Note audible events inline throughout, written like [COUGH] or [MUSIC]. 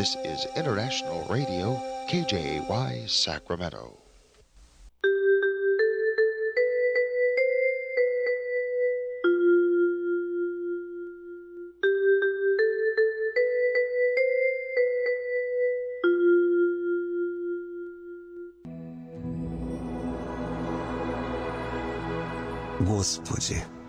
around the world. This is International Radio, KJY Sacramento. Господи,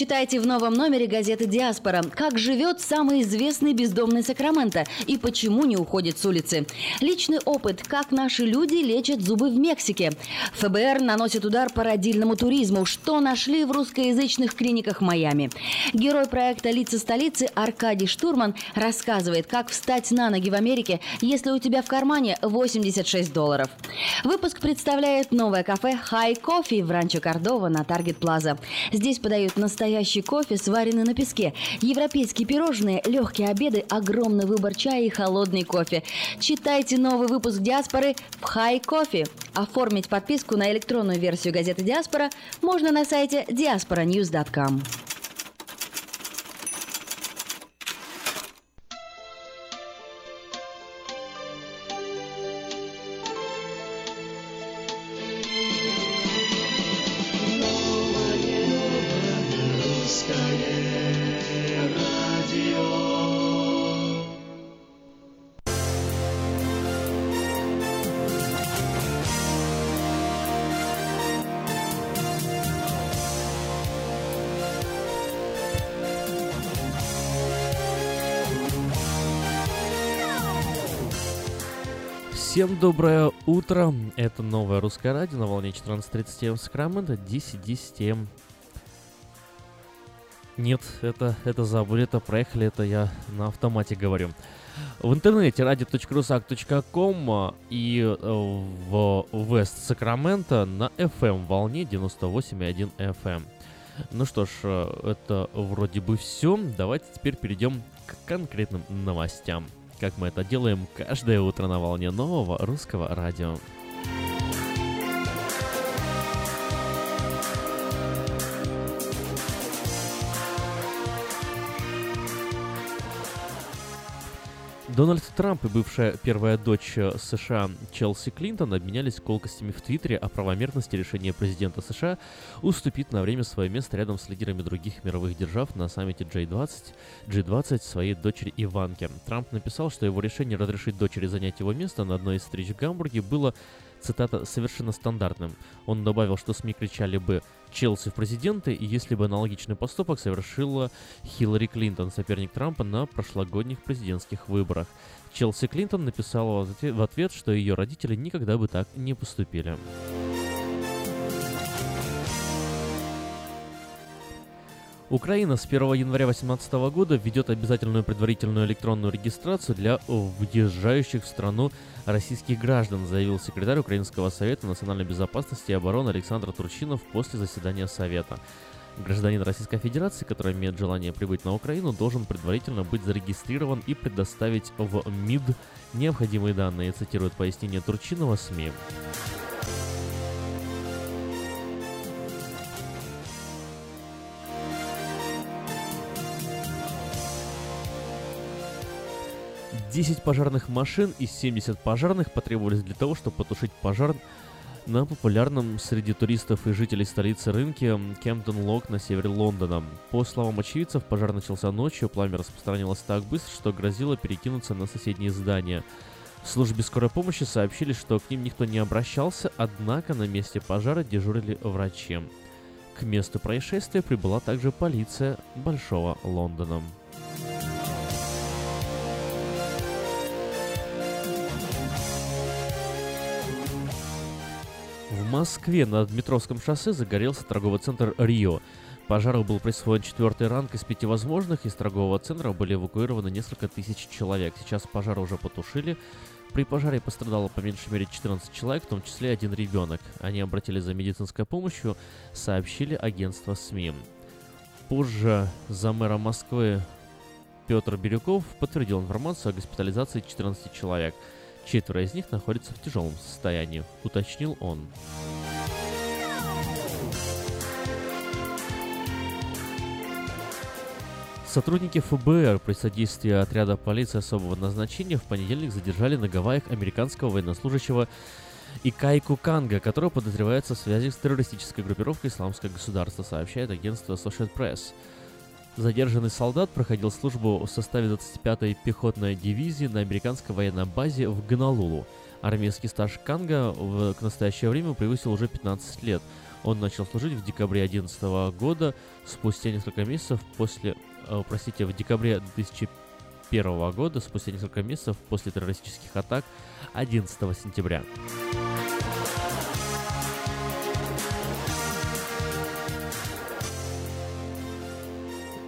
Читайте в новом номере газеты «Диаспора». Как живет самый известный бездомный Сакраменто и почему не уходит с улицы. Личный опыт, как наши люди лечат зубы в Мексике. ФБР наносит удар по родильному туризму. Что нашли в русскоязычных клиниках Майами. Герой проекта «Лица столицы» Аркадий Штурман рассказывает, как встать на ноги в Америке, если у тебя в кармане 86 долларов. Выпуск представляет новое кафе «Хай Кофе» в Ранчо Кордова на Таргет Плаза. Здесь подают настоящий настоящий кофе, сваренный на песке, европейские пирожные, легкие обеды, огромный выбор чая и холодный кофе. Читайте новый выпуск «Диаспоры» в «Хай Кофе». Оформить подписку на электронную версию газеты «Диаспора» можно на сайте diasporanews.com. Всем доброе утро. Это новое русское радио на волне 14.30 в Сакраменто, 10.10 Нет, это, это забыли, это проехали, это я на автомате говорю. В интернете radio.rusak.com а, и э, в Вест Сакраменто на FM волне 98.1 FM. Ну что ж, э, это вроде бы все. Давайте теперь перейдем к конкретным новостям как мы это делаем каждое утро на волне нового русского радио. Дональд Трамп и бывшая первая дочь э, США Челси Клинтон обменялись колкостями в Твиттере о правомерности решения президента США уступить на время свое место рядом с лидерами других мировых держав на саммите G20, G20 своей дочери Иванке. Трамп написал, что его решение разрешить дочери занять его место на одной из встреч в Гамбурге было цитата, совершенно стандартным. Он добавил, что СМИ кричали бы Челси в президенты, если бы аналогичный поступок совершила Хиллари Клинтон, соперник Трампа на прошлогодних президентских выборах. Челси Клинтон написала в ответ, что ее родители никогда бы так не поступили. Украина с 1 января 2018 года введет обязательную предварительную электронную регистрацию для въезжающих в страну российских граждан, заявил секретарь Украинского совета национальной безопасности и обороны Александр Турчинов после заседания Совета. Гражданин Российской Федерации, который имеет желание прибыть на Украину, должен предварительно быть зарегистрирован и предоставить в МИД необходимые данные, цитирует пояснение Турчинова СМИ. Десять пожарных машин и 70 пожарных потребовались для того, чтобы потушить пожар на популярном среди туристов и жителей столицы рынке Кемптон Лок на севере Лондона. По словам очевидцев, пожар начался ночью, пламя распространилось так быстро, что грозило перекинуться на соседние здания. В службе скорой помощи сообщили, что к ним никто не обращался, однако на месте пожара дежурили врачи. К месту происшествия прибыла также полиция Большого Лондона. В Москве на Дмитровском шоссе загорелся торговый центр «Рио». Пожару был присвоен четвертый ранг из пяти возможных. Из торгового центра были эвакуированы несколько тысяч человек. Сейчас пожар уже потушили. При пожаре пострадало по меньшей мере 14 человек, в том числе один ребенок. Они обратились за медицинской помощью, сообщили агентство СМИ. Позже за мэра Москвы Петр Бирюков подтвердил информацию о госпитализации 14 человек – Четверо из них находятся в тяжелом состоянии, уточнил он. Сотрудники ФБР при содействии отряда полиции особого назначения в понедельник задержали на Гавайях американского военнослужащего Икайку Канга, который подозревается в связи с террористической группировкой «Исламское государство», сообщает агентство Associated Press. Задержанный солдат проходил службу в составе 25-й пехотной дивизии на американской военной базе в Гонолулу. Армейский стаж Канга в, к настоящее время превысил уже 15 лет. Он начал служить в декабре 2011 года, спустя несколько месяцев после, э, простите, в декабре 2001 года, спустя несколько месяцев после террористических атак 11 сентября.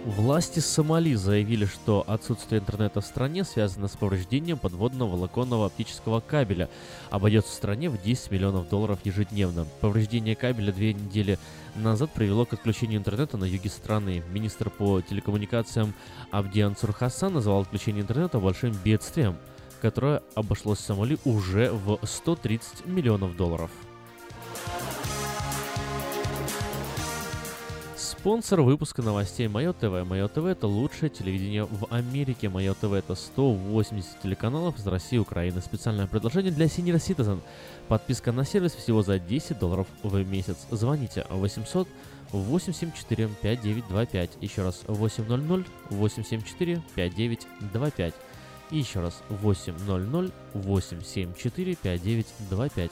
Власти Сомали заявили, что отсутствие интернета в стране связано с повреждением подводного волоконного оптического кабеля. Обойдется стране в 10 миллионов долларов ежедневно. Повреждение кабеля две недели назад привело к отключению интернета на юге страны. Министр по телекоммуникациям Абдиан Цурхасан назвал отключение интернета большим бедствием, которое обошлось Сомали уже в 130 миллионов долларов. Спонсор выпуска новостей Мое ТВ. Мое ТВ это лучшее телевидение в Америке. Мое ТВ это 180 телеканалов из России и Украины. Специальное предложение для Senior Citizen. Подписка на сервис всего за 10 долларов в месяц. Звоните 800 874 5925. Еще раз 800 874 5925. И еще раз 800 874 5925.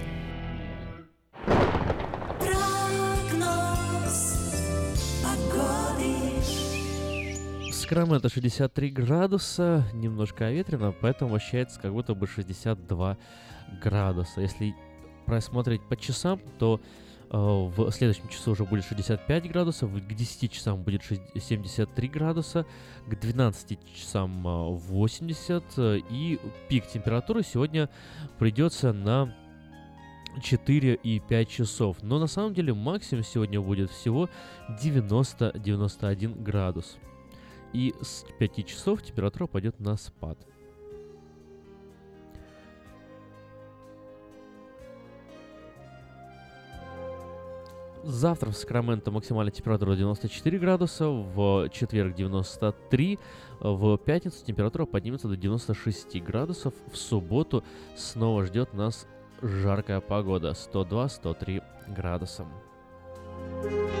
Сакраменто 63 градуса, немножко ветрено, поэтому ощущается как будто бы 62 градуса. Если просмотреть по часам, то В следующем часу уже будет 65 градусов, к 10 часам будет 73 градуса, к 12 часам 80, и пик температуры сегодня придется на 4 и 5 часов. Но на самом деле максимум сегодня будет всего 90-91 градус. И с 5 часов температура пойдет на спад. Завтра в Сакраменто максимальная температура 94 градуса, в четверг 93, в пятницу температура поднимется до 96 градусов, в субботу снова ждет нас жаркая погода 102-103 градуса. Дети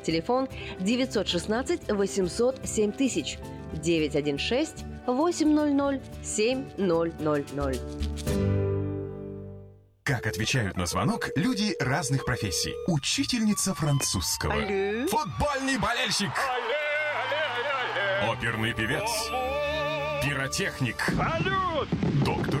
Телефон 916 800 7000 916 800 7000. Как отвечают на звонок люди разных профессий. Учительница французского. Алле. Футбольный болельщик. Алле, алле, Оперный певец. Пиротехник. Салют! Доктор.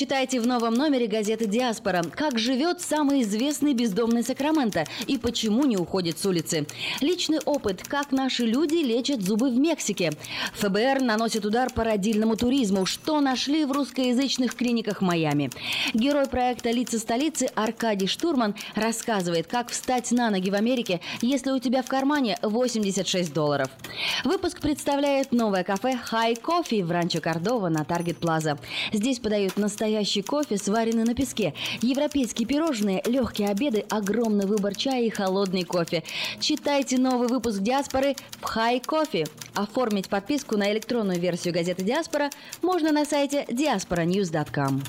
Читайте в новом номере газеты «Диаспора», как живет самый известный бездомный Сакраменто и почему не уходит с улицы. Личный опыт, как наши люди лечат зубы в Мексике. ФБР наносит удар по родильному туризму, что нашли в русскоязычных клиниках Майами. Герой проекта «Лица столицы» Аркадий Штурман рассказывает, как встать на ноги в Америке, если у тебя в кармане 86 долларов. Выпуск представляет новое кафе «Хай Кофе» в Ранчо Кордова на Таргет Плаза. Здесь подают настоящий кофе, сваренный на песке, европейские пирожные, легкие обеды, огромный выбор чая и холодный кофе. Читайте новый выпуск «Диаспоры» в «Хай Кофе». Оформить подписку на электронную версию газеты «Диаспора» можно на сайте diasporanews.com.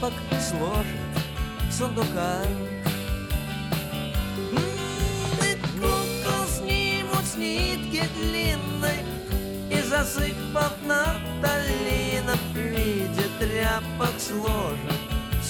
тряпок сложат в сундуках. М, И кукол снимут с нитки длинной И засыпав нафталином В виде тряпок сложат в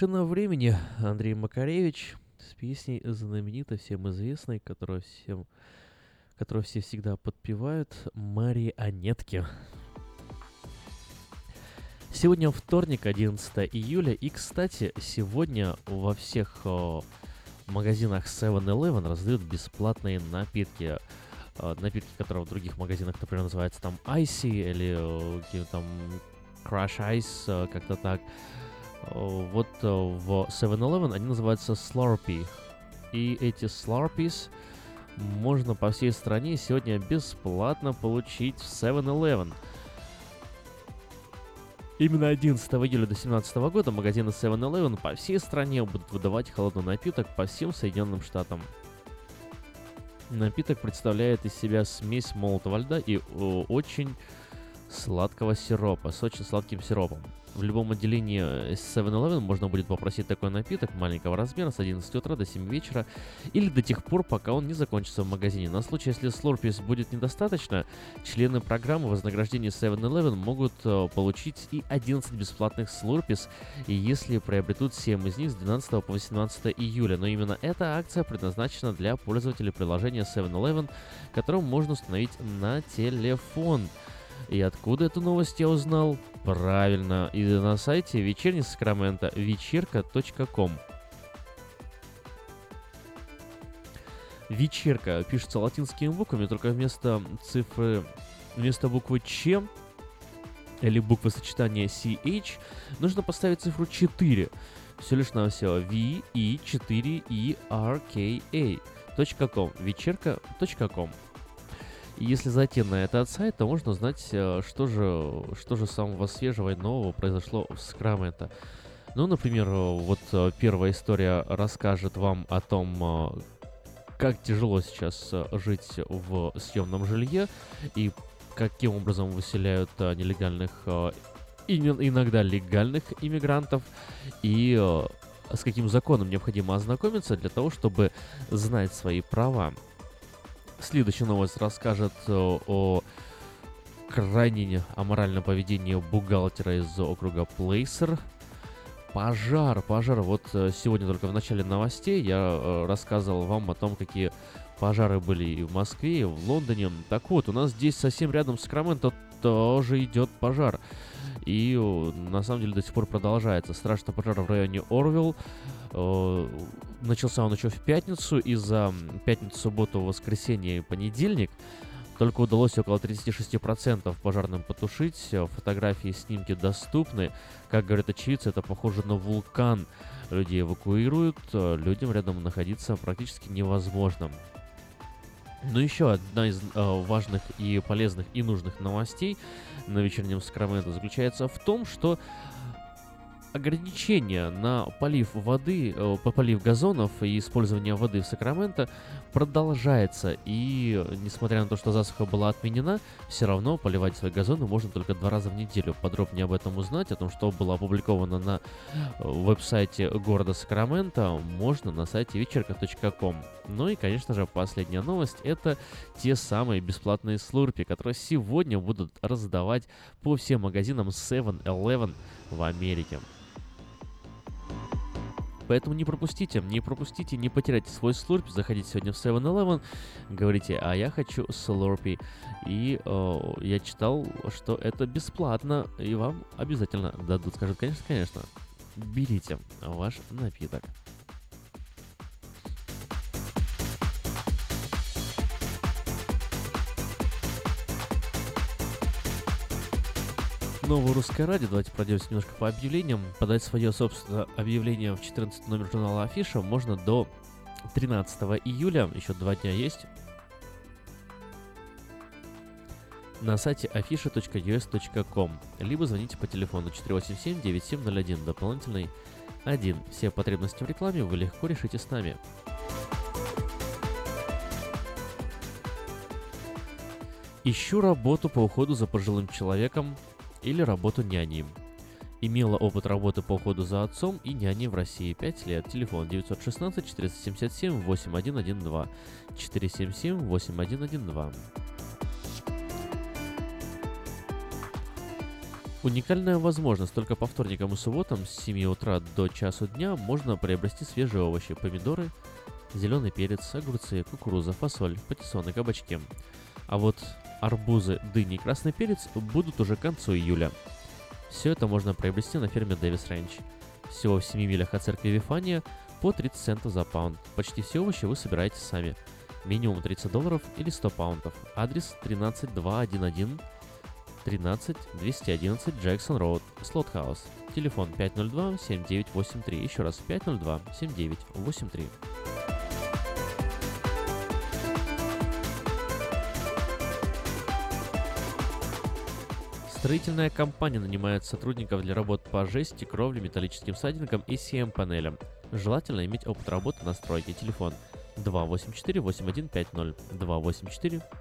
Машина времени Андрей Макаревич с песней знаменитой, всем известной, которую всем, которую все всегда подпевают, «Марионетки». Сегодня вторник, 11 июля, и, кстати, сегодня во всех о, магазинах 7-Eleven раздают бесплатные напитки. Э, напитки, которые в других магазинах, например, называются там Icy или э, какие-то там Crush Ice, э, как-то так. Э, Вот э, в 7-Eleven они называются Slurpee. И эти Slurpees можно по всей стране сегодня бесплатно получить в 7-Eleven. Именно 11 июля до 17 года магазины 7-Eleven по всей стране будут выдавать холодный напиток по всем Соединенным Штатам. Напиток представляет из себя смесь молотого льда и о, очень сладкого сиропа, с очень сладким сиропом. В любом отделении э, 7-Eleven можно будет попросить такой напиток маленького размера с 11 утра до 7 вечера или до тех пор, пока он не закончится в магазине. На случай, если Slurpees будет недостаточно, члены программы вознаграждения 7-Eleven могут э, получить и 11 бесплатных Slurpees, если приобретут 7 из них с 12 по 18 июля. Но именно эта акция предназначена для пользователей приложения 7-Eleven, которое можно установить на телефон. И откуда эту новость я узнал? Правильно, и на сайте вечерний Сакраменто вечерка.ком. Вечерка пишется латинскими буквами, только вместо цифры, вместо буквы Ч или буквы сочетания CH нужно поставить цифру 4. Все лишь на все V, E, 4, E, R, K, A. .com. Вечерка.ком. Если зайти на этот сайт, то можно узнать, э, что же, что же самого свежего и нового произошло в Сакраменто. Ну, например, вот э, первая история расскажет вам о том, э, как тяжело сейчас жить в съемном жилье и каким образом выселяют нелегальных и иногда легальных иммигрантов и с каким законом необходимо ознакомиться для того, чтобы знать свои права. Следующая новость расскажет о крайне аморальном поведении бухгалтера из округа Плейсер. Пожар, пожар. Вот э, сегодня только в начале новостей я э, рассказывал вам о том, какие пожары были и в Москве, и в Лондоне. Так вот, у нас здесь совсем рядом с Сакраменто тоже идет пожар. И на самом деле до сих пор продолжается. Страшный пожар в районе Орвилл. Начался он еще в пятницу, и за пятницу, субботу, воскресенье и понедельник только удалось около 36% пожарным потушить. Фотографии, снимки доступны. Как говорят очевидцы, это похоже на вулкан. Людей эвакуируют, людям рядом находиться практически невозможно. Но ну, еще одна из э, важных и полезных и нужных новостей на вечернем Сакраменто заключается в том, что ограничения на полив воды, э, полив газонов и использование воды в Сакраменто продолжается. И несмотря на то, что засуха была отменена, все равно поливать свои газоны можно только два раза в неделю. Подробнее об этом узнать, о том, что было опубликовано на э, веб-сайте города Сакраменто, можно на сайте вечерка.ком. Ну и, конечно же, последняя новость — это те самые бесплатные слурпи, которые сегодня будут раздавать по всем магазинам 7-Eleven в Америке. Поэтому не пропустите, не пропустите, не потеряйте свой слурп. Заходите сегодня в 7-Eleven, говорите, а я хочу слурпи. И э, я читал, что это бесплатно, и вам обязательно дадут. Скажут, конечно, конечно, берите ваш напиток. Новое русское радио. Давайте пройдемся немножко по объявлениям. Подать свое собственное объявление в 14 номер журнала Афиша можно до 13 июля. Еще два дня есть. на сайте afisha.us.com, либо звоните по телефону 487-9701, дополнительный 1. Все потребности в рекламе вы легко решите с нами. Ищу работу по уходу за пожилым человеком или работу няней. Имела опыт работы по уходу за отцом и няней в России 5 лет. Телефон 916 477 8112 477 8112. Уникальная возможность. Только по вторникам и субботам с 7 утра до часу дня можно приобрести свежие овощи, помидоры, зеленый перец, огурцы, кукуруза, фасоль, патиссоны, кабачки. А вот арбузы, дыни и красный перец будут уже к концу июля. Все это можно приобрести на ферме Дэвис Рэнч. Всего в 7 милях от церкви Вифания по 30 центов за паунд. Почти все овощи вы собираете сами. Минимум 30 долларов или 100 паунтов. Адрес 13211 13 211 Джексон Роуд, Слотхаус. Телефон 502 7983. Еще раз 502 Строительная компания нанимает сотрудников для работ по жести, кровле, металлическим сайдингам и CM-панелям. Желательно иметь опыт работы на стройке. Телефон 284-8150.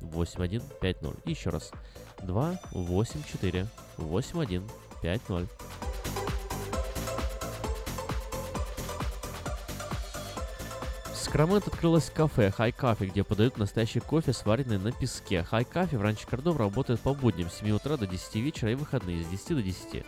284-8150. Еще раз. 284-8150. Сакраменто открылось кафе High Coffee, где подают настоящий кофе, сваренный на песке. High Coffee в Ранче Кордов работает по будням с 7 утра до 10 вечера и выходные с 10 до 10.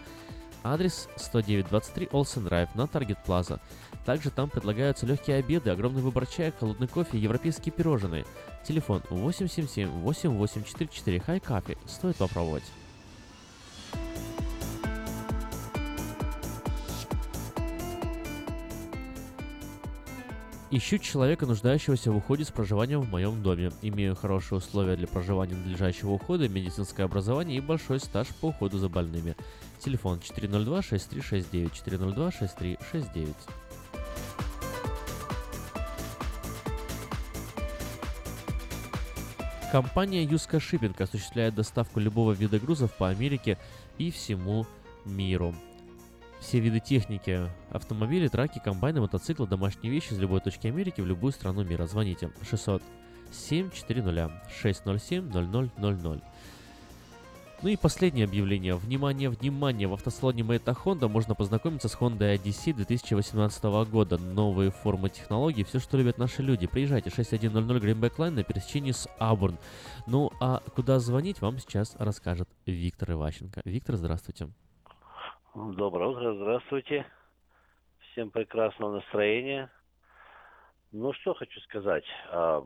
Адрес 10923 Олсен Драйв на Таргет Плаза. Также там предлагаются легкие обеды, огромный выбор чая, холодный кофе и европейские пирожные. Телефон 877-8844 High Coffee. Стоит попробовать. Ищу человека, нуждающегося в уходе с проживанием в моем доме. Имею хорошие условия для проживания надлежащего ухода, медицинское образование и большой стаж по уходу за больными. Телефон 402-6369, 402-6369. Компания Юска Шиппинг осуществляет доставку любого вида грузов по Америке и всему миру. Все виды техники, автомобили, траки, комбайны, мотоциклы, домашние вещи из любой точки Америки в любую страну мира. Звоните 607 400 607 0000. Ну и последнее объявление. Внимание, внимание! В автосалоне Мэйта Honda можно познакомиться с Honda Odyssey 2018 года. Новые формы технологий, все, что любят наши люди. Приезжайте, 6100 Greenback Line на пересечении с Абурн. Ну а куда звонить, вам сейчас расскажет Виктор Иващенко. Виктор, здравствуйте. Доброе утро, здравствуйте. Всем прекрасного настроения. Ну, что хочу сказать. А,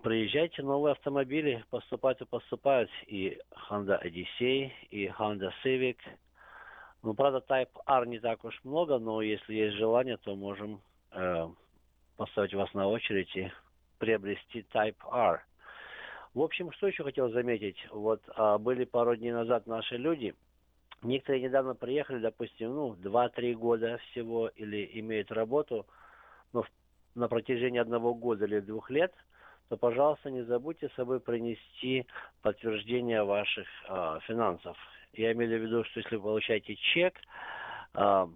приезжайте, новые автомобили поступают и поступают. И Honda Odyssey, и Honda Civic. Ну, правда, Type R не так уж много, но если есть желание, то можем э, поставить вас на очередь и приобрести Type R. В общем, что еще хотел заметить. Вот а, были пару дней назад наши люди – Некоторые недавно приехали, допустим, ну, 2-3 года всего, или имеют работу, но на протяжении одного года или двух лет, то, пожалуйста, не забудьте с собой принести подтверждение ваших э, финансов. Я имею в виду, что если вы получаете чек, э,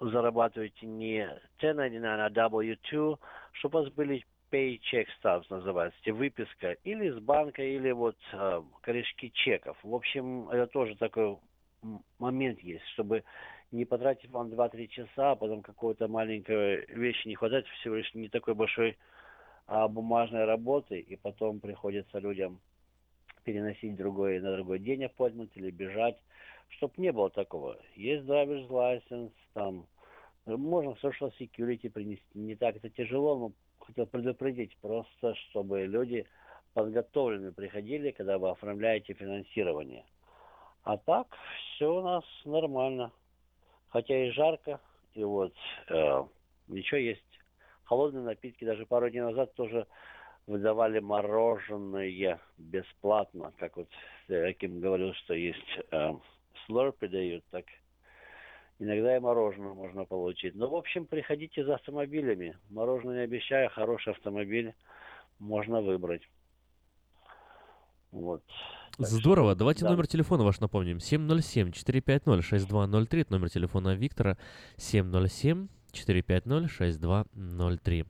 зарабатываете не 1099, а W2, чтобы у вас были paycheck stubs называется, выписка или с банка, или вот э, корешки чеков. В общем, это тоже такой момент есть, чтобы не потратить вам 2-3 часа, а потом какой-то маленькой вещи не хватает, всего лишь не такой большой а, бумажной работы, и потом приходится людям переносить другой, на другой день appointment или бежать, чтобы не было такого. Есть driver's license, там можно social security принести, не так это тяжело, но хотел предупредить просто, чтобы люди подготовлены приходили, когда вы оформляете финансирование – а так все у нас нормально. Хотя и жарко, и вот э, ничего есть. Холодные напитки. Даже пару дней назад тоже выдавали мороженое бесплатно. Как вот Аким говорил, что есть э, слорпы дают, так иногда и мороженое можно получить. Ну, в общем, приходите за автомобилями. Мороженое не обещаю, хороший автомобиль можно выбрать. Вот. Здорово. Давайте да. номер телефона ваш напомним. 707-450-6203. Это номер телефона Виктора. 707-450-6203.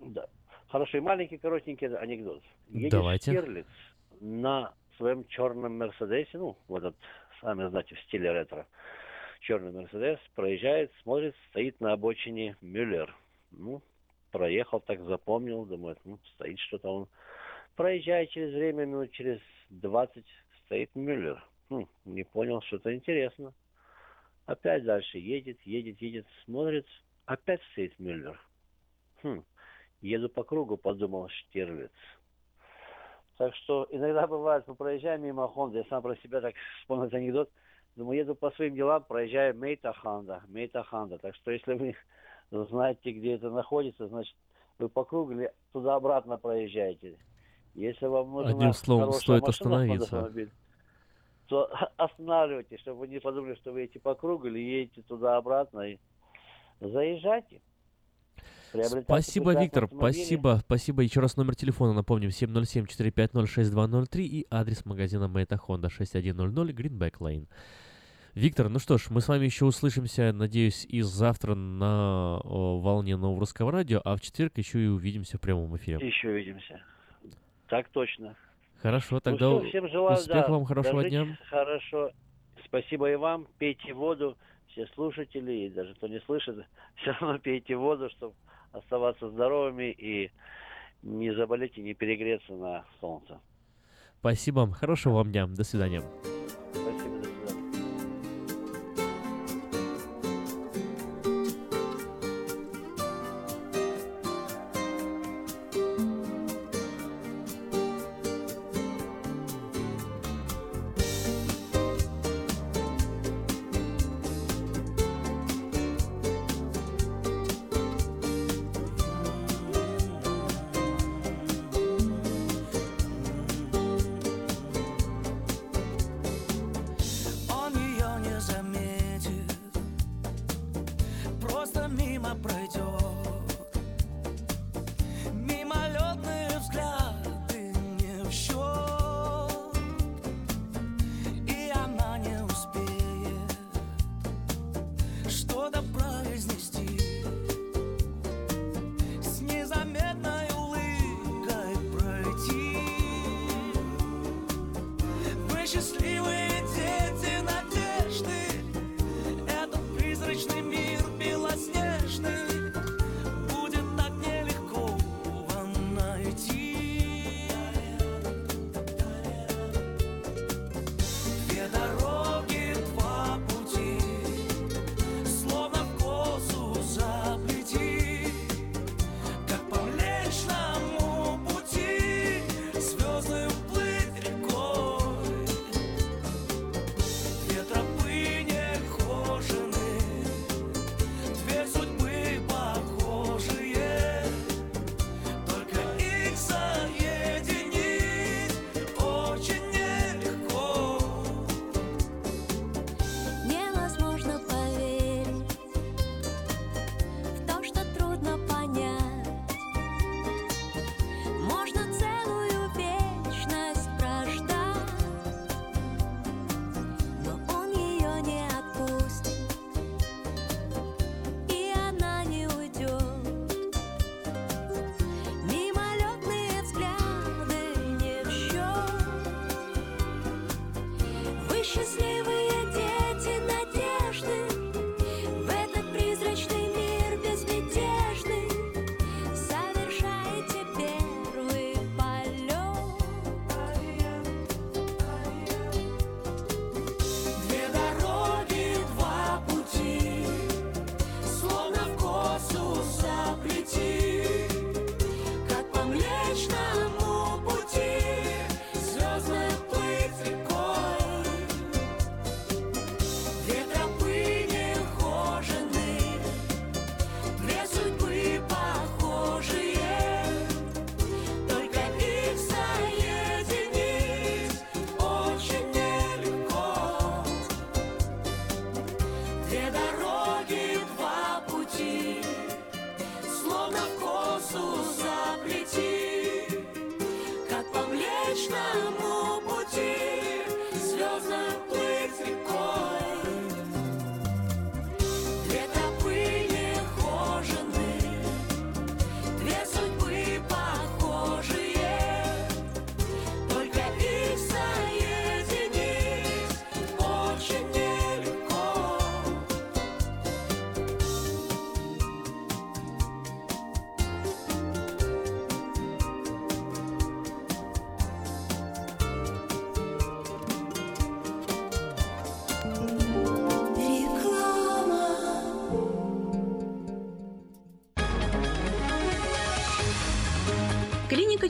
Да. Хороший маленький коротенький анекдот. Едешь Давайте. Стерлиц на своем черном Мерседесе, ну, вот этот, сами знаете, в стиле ретро, черный Мерседес, проезжает, смотрит, стоит на обочине Мюллер. Ну, проехал, так запомнил, думает, ну, стоит что-то он Проезжая через время, минут через 20, стоит Мюллер. Хм, не понял, что-то интересно. Опять дальше едет, едет, едет, смотрит, опять стоит Мюллер. Хм, еду по кругу, подумал Штирлиц. Так что иногда бывает, мы проезжаем мимо Хонды, я сам про себя так [LAUGHS] вспомнил анекдот, думаю, еду по своим делам, проезжаю Мейта Хонда, Мейта Хонда. Так что если вы [LAUGHS] знаете, где это находится, значит, вы по кругу туда-обратно проезжаете. Если вам нужна Одним словом, стоит остановиться. то [LAUGHS] останавливайтесь, чтобы вы не подумали, что вы едете по кругу или едете туда-обратно. И заезжайте. Спасибо, Виктор. Спасибо. Спасибо. Еще раз номер телефона напомним. 707-450-6203 и адрес магазина Мэйта Honda 6100 Greenback Lane. Виктор, ну что ж, мы с вами еще услышимся, надеюсь, и завтра на волне нового русского радио, а в четверг еще и увидимся в прямом эфире. Еще увидимся. Так точно. Хорошо, тогда ну, что, всем желаю, успехов да, вам, хорошего дня. Хорошо. Спасибо и вам. Пейте воду, все слушатели, и даже кто не слышит, [LAUGHS] все равно пейте воду, чтобы оставаться здоровыми и не заболеть и не перегреться на солнце. Спасибо. Хорошего вам дня. До свидания. Клиника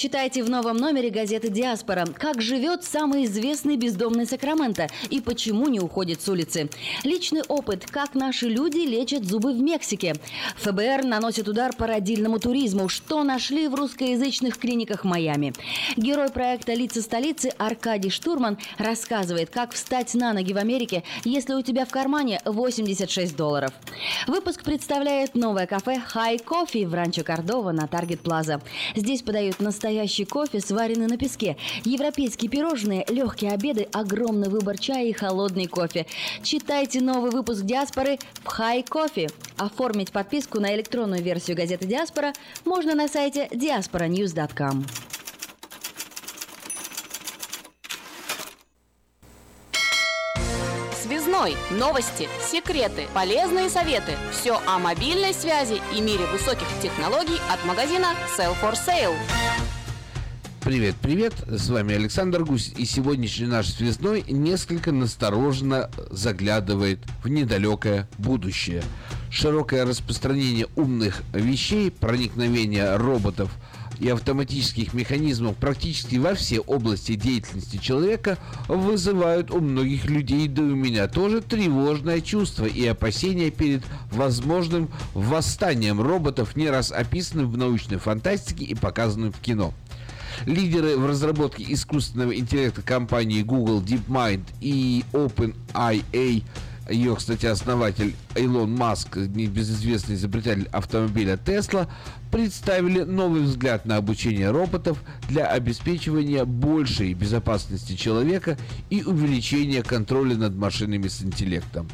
Читайте в новом номере газеты «Диаспора». Как живет самый известный бездомный Сакраменто и почему не уходит с улицы. Личный опыт, как наши люди лечат зубы в Мексике. ФБР наносит удар по родильному туризму. Что нашли в русскоязычных клиниках Майами. Герой проекта «Лица столицы» Аркадий Штурман рассказывает, как встать на ноги в Америке, если у тебя в кармане 86 долларов. Выпуск представляет новое кафе «Хай Кофе» в Ранчо Кордова на Таргет Плаза. Здесь подают настоящий настоящий кофе, сваренный на песке, европейские пирожные, легкие обеды, огромный выбор чая и холодный кофе. Читайте новый выпуск «Диаспоры» в «Хай Кофе». Оформить подписку на электронную версию газеты «Диаспора» можно на сайте diasporanews.com. Связной. Новости, секреты, полезные советы. Все о мобильной связи и мире высоких технологий от магазина Sell for Sale. Привет, привет, с вами Александр Гусь, и сегодняшний наш связной несколько настороженно заглядывает в недалекое будущее. Широкое распространение умных вещей, проникновение роботов и автоматических механизмов практически во все области деятельности человека вызывают у многих людей, да и у меня тоже, тревожное чувство и опасения перед возможным восстанием роботов, не раз описанным в научной фантастике и показанным в кино. Лидеры в разработке искусственного интеллекта компании Google DeepMind и OpenIA ее, кстати, основатель Илон Маск, небезызвестный изобретатель автомобиля Tesla, представили новый взгляд на обучение роботов для обеспечивания большей безопасности человека и увеличения контроля над машинами с интеллектом.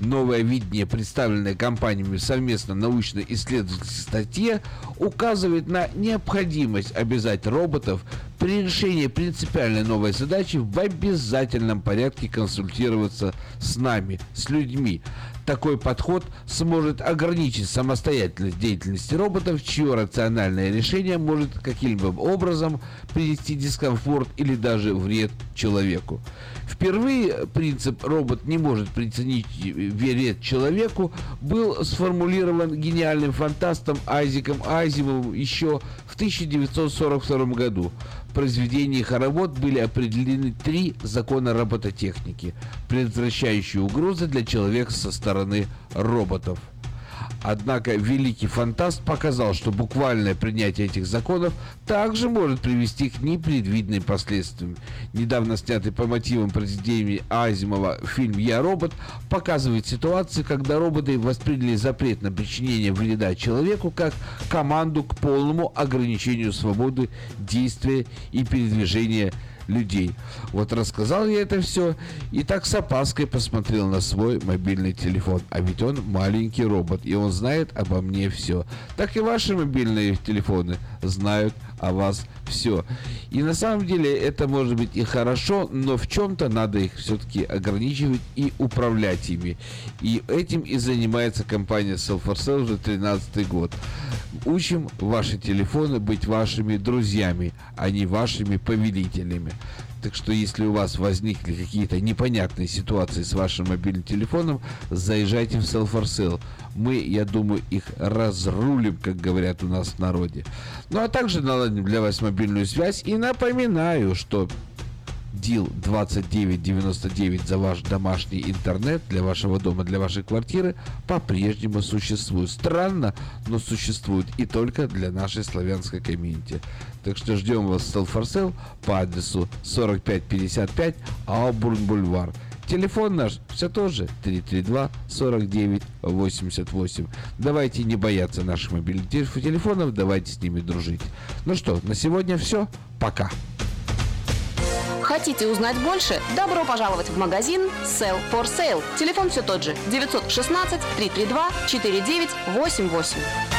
Новое видение, представленное компаниями совместно научно-исследовательской статье, указывает на необходимость обязать роботов при решении принципиальной новой задачи в обязательном порядке консультироваться с нами, с людьми. Такой подход сможет ограничить самостоятельность деятельности роботов, чье рациональное решение может каким-либо образом принести дискомфорт или даже вред человеку. Впервые принцип «робот не может причинить вред человеку» был сформулирован гениальным фантастом Айзеком Айзимовым еще в 1942 году. В произведении работ были определены три закона робототехники, предотвращающие угрозы для человека со стороны роботов – Однако великий фантаст показал, что буквальное принятие этих законов также может привести к непредвиденным последствиям. Недавно снятый по мотивам произведения Азимова фильм «Я робот» показывает ситуации, когда роботы восприняли запрет на причинение вреда человеку как команду к полному ограничению свободы действия и передвижения людей. Вот рассказал я это все и так с опаской посмотрел на свой мобильный телефон. А ведь он маленький робот, и он знает обо мне все. Так и ваши мобильные телефоны знают о вас все. И на самом деле это может быть и хорошо, но в чем-то надо их все-таки ограничивать и управлять ими. И этим и занимается компания Self4Sale уже 13 год. Учим ваши телефоны быть вашими друзьями, а не вашими повелителями. Так что если у вас возникли какие-то непонятные ситуации с вашим мобильным телефоном, заезжайте в Sell for Sale. Мы, я думаю, их разрулим, как говорят у нас в народе. Ну а также наладим для вас мобильную связь и напоминаю, что ДИЛ 2999 за ваш домашний интернет для вашего дома, для вашей квартиры по-прежнему существует. Странно, но существует и только для нашей славянской комьюнити. Так что ждем вас в Sell for Sale по адресу 4555 Аубурн Бульвар. Телефон наш все тот же 332 49 88. Давайте не бояться наших мобильных телефонов, давайте с ними дружить. Ну что, на сегодня все. Пока. Хотите узнать больше? Добро пожаловать в магазин Sell for Sale. Телефон все тот же 916 332 4988.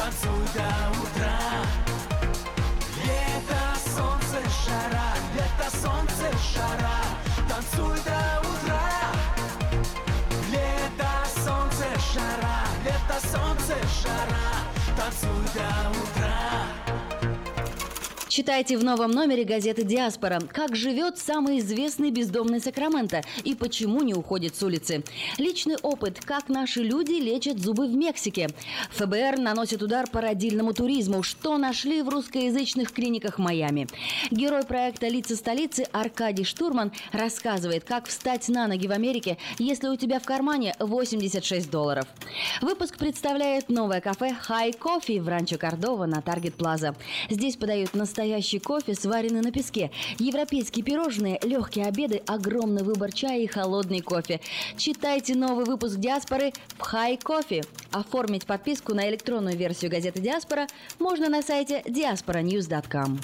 Танцуй до утра. Лето, солнце, жара, лето, солнце, жара, танцуй до утра. Лето, солнце, жара, лето, солнце, жара, танцуй до утра. Читайте в новом номере газеты «Диаспора». Как живет самый известный бездомный Сакраменто и почему не уходит с улицы. Личный опыт, как наши люди лечат зубы в Мексике. ФБР наносит удар по родильному туризму. Что нашли в русскоязычных клиниках Майами. Герой проекта «Лица столицы» Аркадий Штурман рассказывает, как встать на ноги в Америке, если у тебя в кармане 86 долларов. Выпуск представляет новое кафе «Хай Кофе» в Ранчо Кордова на Таргет Плаза. Здесь подают настоящий кофе, сваренный на песке, европейские пирожные, легкие обеды, огромный выбор чая и холодный кофе. Читайте новый выпуск «Диаспоры» в «Хай Кофе». Оформить подписку на электронную версию газеты «Диаспора» можно на сайте diasporanews.com.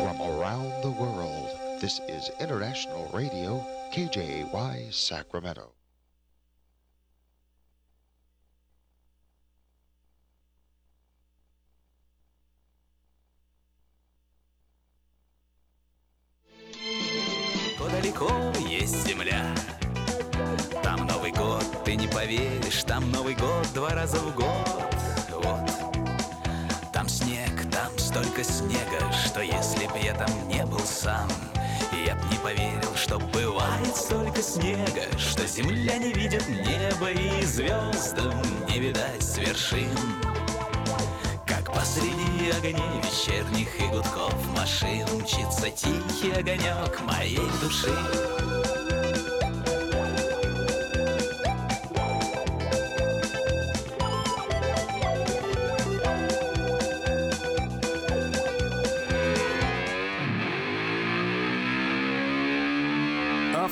From around the world, This is International Radio, KJY Sacramento. Далеко есть земля. Там Новый год, ты не поверишь Там Новый год два раза в год. Вот. Там снег, там столько снега Что если б я там не был сам Я б не поверил, что бывает столько снега Что земля не видит неба И звездам не видать вершин Посреди огней вечерних и гудков машин Мчится тихий огонек моей души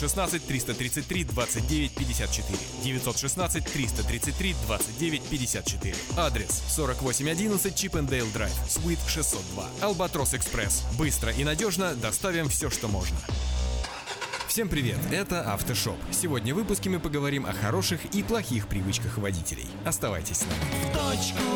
916 333 29 54 916 333 29 954. Адрес 4811 Чипендейл Драйв, Суит 602. Албатрос Экспресс. Быстро и надежно доставим все, что можно. Всем привет, это Автошоп. Сегодня в выпуске мы поговорим о хороших и плохих привычках водителей. Оставайтесь с нами. В точку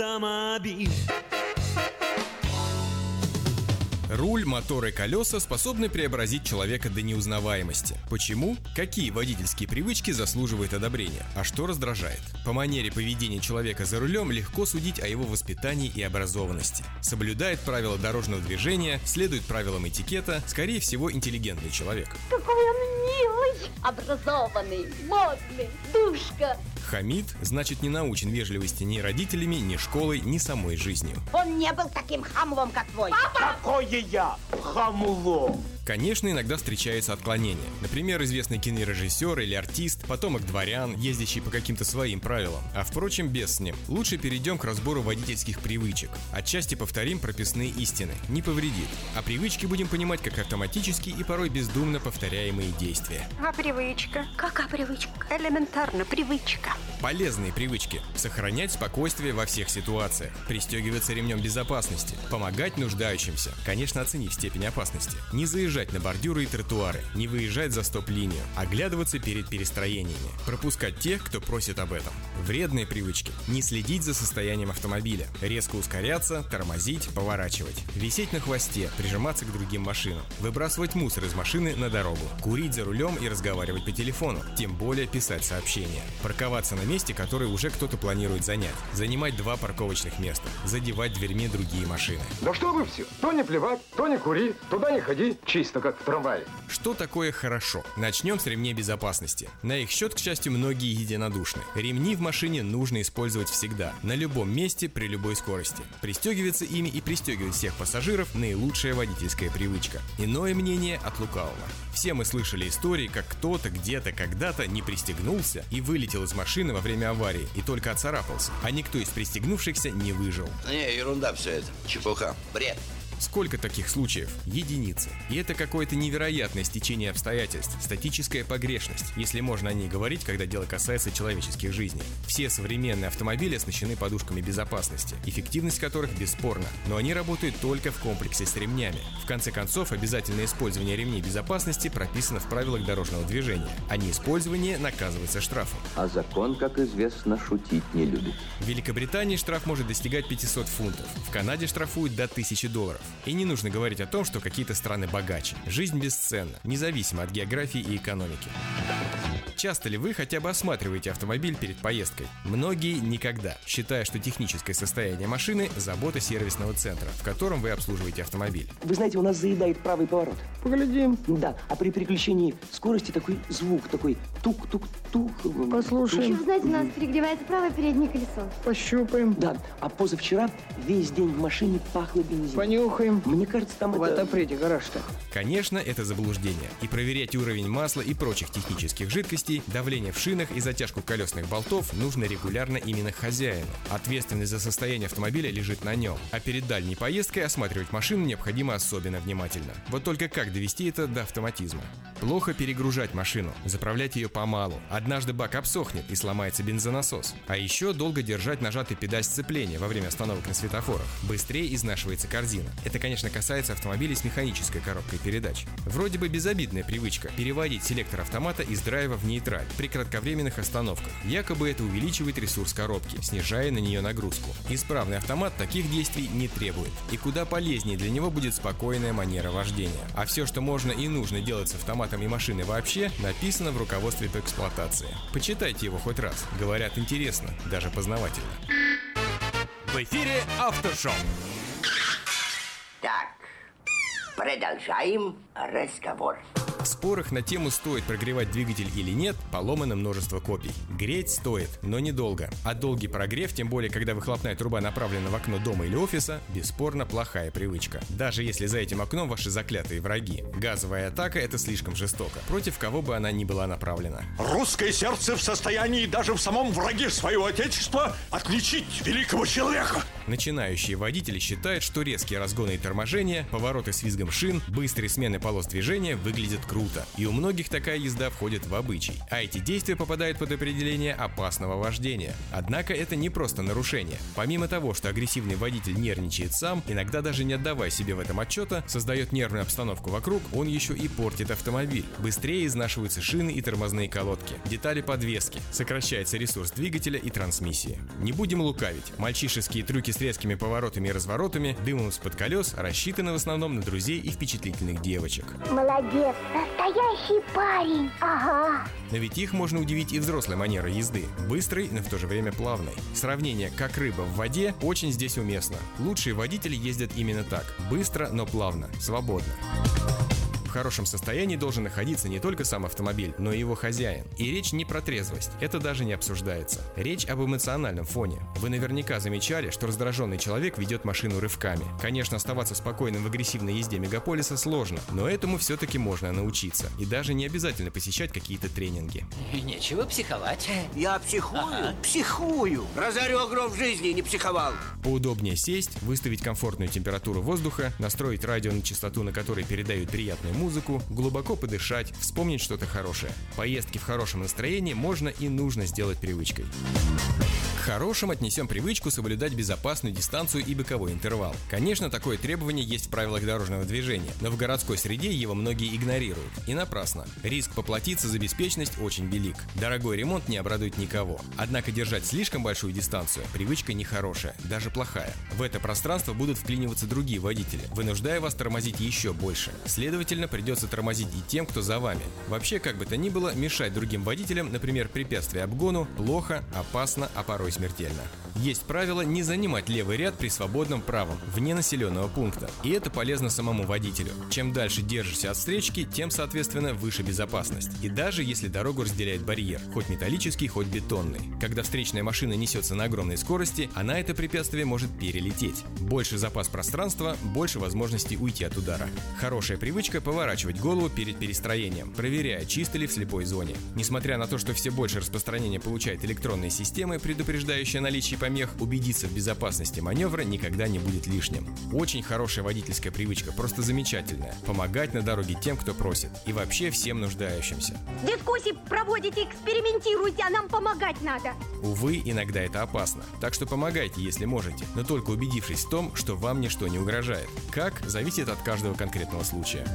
автомобиль. Руль, мотор и колеса способны преобразить человека до неузнаваемости. Почему? Какие водительские привычки заслуживают одобрения? А что раздражает? По манере поведения человека за рулем легко судить о его воспитании и образованности. Соблюдает правила дорожного движения, следует правилам этикета, скорее всего, интеллигентный человек. Какой он милый, образованный, модный, душка. Хамид значит не научен вежливости ни родителями, ни школой, ни самой жизнью. Он не был таким хамлом, как твой. Папа! Какое я хамло! Конечно, иногда встречаются отклонения. Например, известный кинорежиссер или артист, потомок дворян, ездящий по каким-то своим правилам. А впрочем, без с ним. Лучше перейдем к разбору водительских привычек. Отчасти повторим прописные истины. Не повредит. А привычки будем понимать как автоматически и порой бездумно повторяемые действия. А привычка? Какая привычка? Элементарно, привычка. Полезные привычки. Сохранять спокойствие во всех ситуациях. Пристегиваться ремнем безопасности. Помогать нуждающимся. Конечно, оценив степень опасности. Не заезжать на бордюры и тротуары. Не выезжать за стоп-линию. Оглядываться перед перестроениями. Пропускать тех, кто просит об этом. Вредные привычки. Не следить за состоянием автомобиля. Резко ускоряться, тормозить, поворачивать. Висеть на хвосте, прижиматься к другим машинам. Выбрасывать мусор из машины на дорогу. Курить за рулем и разговаривать по телефону. Тем более писать сообщения. Парковаться на месте, которое уже кто-то планирует занять. Занимать два парковочных места. Задевать дверьми другие машины. Да что вы все? То не плевать, то не кури, туда не ходи. Как в трамвае. Что такое хорошо? Начнем с ремней безопасности. На их счет, к счастью, многие единодушны. Ремни в машине нужно использовать всегда, на любом месте, при любой скорости. Пристегиваться ими и пристегивать всех пассажиров – наилучшая водительская привычка. Иное мнение от лукавого. Все мы слышали истории, как кто-то где-то когда-то не пристегнулся и вылетел из машины во время аварии и только отцарапался, а никто из пристегнувшихся не выжил. Не, ерунда все это. Чепуха. Бред. Сколько таких случаев? Единицы. И это какое-то невероятное стечение обстоятельств, статическая погрешность, если можно о ней говорить, когда дело касается человеческих жизней. Все современные автомобили оснащены подушками безопасности, эффективность которых бесспорна, но они работают только в комплексе с ремнями. В конце концов, обязательное использование ремней безопасности прописано в правилах дорожного движения, а неиспользование наказывается штрафом. А закон, как известно, шутить не любит. В Великобритании штраф может достигать 500 фунтов, в Канаде штрафуют до 1000 долларов. И не нужно говорить о том, что какие-то страны богаче. Жизнь бесценна, независимо от географии и экономики. Часто ли вы хотя бы осматриваете автомобиль перед поездкой? Многие никогда, считая, что техническое состояние машины – забота сервисного центра, в котором вы обслуживаете автомобиль. Вы знаете, у нас заедает правый поворот. Поглядим. Да, а при переключении скорости такой звук, такой тук-тук-тук. Послушаем. Вы знаете, у нас перегревается правое переднее колесо. Пощупаем. Да, а позавчера весь день в машине пахло бензином. Понюхаем. Мне кажется, там В это... отопрете гараж-то. Конечно, это заблуждение. И проверять уровень масла и прочих технических жидкостей, давление в шинах и затяжку колесных болтов нужно регулярно именно хозяину. Ответственность за состояние автомобиля лежит на нем. А перед дальней поездкой осматривать машину необходимо особенно внимательно. Вот только как довести это до автоматизма? Плохо перегружать машину, заправлять ее помалу. Однажды бак обсохнет и сломается бензонасос. А еще долго держать нажатый педаль сцепления во время остановок на светофорах. Быстрее изнашивается корзина. Это, конечно, касается автомобилей с механической коробкой передач. Вроде бы безобидная привычка переводить селектор автомата из драйва в нейтраль при кратковременных остановках. Якобы это увеличивает ресурс коробки, снижая на нее нагрузку. Исправный автомат таких действий не требует. И куда полезнее для него будет спокойная манера вождения. А все, что можно и нужно делать с автоматом и машиной вообще, написано в руководстве по эксплуатации. Почитайте его хоть раз. Говорят, интересно, даже познавательно. В эфире Автошоу. Так, продолжаем разговор. В спорах на тему, стоит прогревать двигатель или нет, поломано множество копий. Греть стоит, но недолго. А долгий прогрев, тем более, когда выхлопная труба направлена в окно дома или офиса, бесспорно плохая привычка. Даже если за этим окном ваши заклятые враги. Газовая атака – это слишком жестоко, против кого бы она ни была направлена. Русское сердце в состоянии даже в самом враге своего отечества отличить великого человека. Начинающие водители считают, что резкие разгоны и торможения, повороты с визгом шин, быстрые смены полос движения выглядят круто. И у многих такая езда входит в обычай. А эти действия попадают под определение опасного вождения. Однако это не просто нарушение. Помимо того, что агрессивный водитель нервничает сам, иногда даже не отдавая себе в этом отчета, создает нервную обстановку вокруг, он еще и портит автомобиль. Быстрее изнашиваются шины и тормозные колодки, детали подвески, сокращается ресурс двигателя и трансмиссии. Не будем лукавить, мальчишеские трюки с резкими поворотами и разворотами, дымом из-под колес рассчитаны в основном на друзей и впечатлительных девочек. Молодец, настоящий парень. Ага. Но ведь их можно удивить и взрослой манерой езды. Быстрой, но в то же время плавной. Сравнение «как рыба в воде» очень здесь уместно. Лучшие водители ездят именно так. Быстро, но плавно. Свободно. В хорошем состоянии должен находиться не только сам автомобиль, но и его хозяин. И речь не про трезвость, это даже не обсуждается. Речь об эмоциональном фоне. Вы наверняка замечали, что раздраженный человек ведет машину рывками. Конечно, оставаться спокойным в агрессивной езде мегаполиса сложно, но этому все-таки можно научиться. И даже не обязательно посещать какие-то тренинги. И [LAUGHS] нечего психовать. Я психую? Психую. Разорю гроб в жизни, не психовал. Поудобнее сесть, выставить комфортную температуру воздуха, настроить радио на частоту, на которой передают приятную музыку, глубоко подышать, вспомнить что-то хорошее. Поездки в хорошем настроении можно и нужно сделать привычкой. К хорошим отнесем привычку соблюдать безопасную дистанцию и боковой интервал. Конечно, такое требование есть в правилах дорожного движения, но в городской среде его многие игнорируют. И напрасно. Риск поплатиться за беспечность очень велик. Дорогой ремонт не обрадует никого. Однако держать слишком большую дистанцию – привычка нехорошая, даже плохая. В это пространство будут вклиниваться другие водители, вынуждая вас тормозить еще больше. Следовательно, придется тормозить и тем, кто за вами. Вообще, как бы то ни было, мешать другим водителям, например, препятствие обгону, плохо, опасно, а порой смертельно. Есть правило не занимать левый ряд при свободном правом, вне населенного пункта. И это полезно самому водителю. Чем дальше держишься от встречки, тем, соответственно, выше безопасность. И даже если дорогу разделяет барьер, хоть металлический, хоть бетонный. Когда встречная машина несется на огромной скорости, она это препятствие может перелететь. Больше запас пространства, больше возможностей уйти от удара. Хорошая привычка поворачивать голову перед перестроением, проверяя, чисто ли в слепой зоне. Несмотря на то, что все больше распространения получают электронные системы, предупреждающие о наличии помех, убедиться в безопасности маневра никогда не будет лишним. Очень хорошая водительская привычка, просто замечательная. Помогать на дороге тем, кто просит. И вообще всем нуждающимся. Дискуссии проводите, экспериментируйте, а нам помогать надо. Увы, иногда это опасно. Так что помогайте, если можете, но только убедившись в том, что вам ничто не угрожает. Как, зависит от каждого конкретного случая.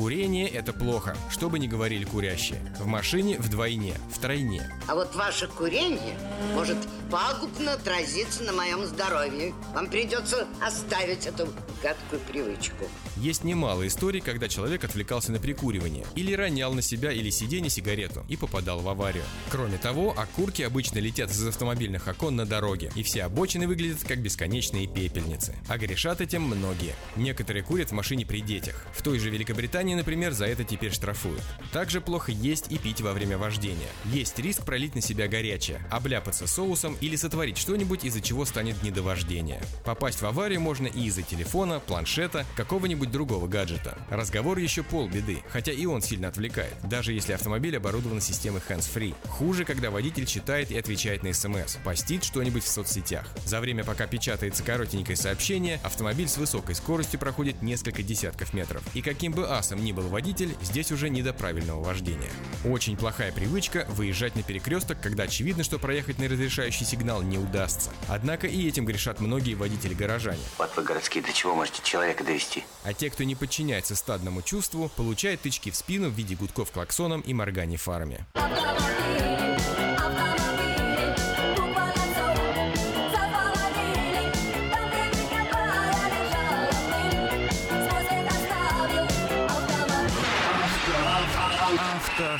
Курение – это плохо, что бы ни говорили курящие. В машине вдвойне, втройне. А вот ваше курение может пагубно отразиться на моем здоровье. Вам придется оставить эту гадкую привычку. Есть немало историй, когда человек отвлекался на прикуривание или ронял на себя или сиденье сигарету и попадал в аварию. Кроме того, окурки обычно летят из автомобильных окон на дороге, и все обочины выглядят как бесконечные пепельницы. А грешат этим многие. Некоторые курят в машине при детях. В той же Великобритании, например, за это теперь штрафуют. Также плохо есть и пить во время вождения. Есть риск пролить на себя горячее, обляпаться соусом или сотворить что-нибудь, из-за чего станет недовождение. Попасть в аварию можно и из-за телефона, планшета, какого-нибудь другого гаджета. Разговор еще полбеды, хотя и он сильно отвлекает, даже если автомобиль оборудован системой hands-free. Хуже, когда водитель читает и отвечает на смс, постит что-нибудь в соцсетях. За время, пока печатается коротенькое сообщение, автомобиль с высокой скоростью проходит несколько десятков метров. И каким бы асом ни был водитель, здесь уже не до правильного вождения. Очень плохая привычка выезжать на перекресток, когда очевидно, что проехать на разрешающий сигнал не удастся. Однако и этим грешат многие водители-горожане. Вот вы городские до чего можете человека довести? А те, кто не подчиняется стадному чувству, получают тычки в спину в виде гудков клаксоном и морганий фарами.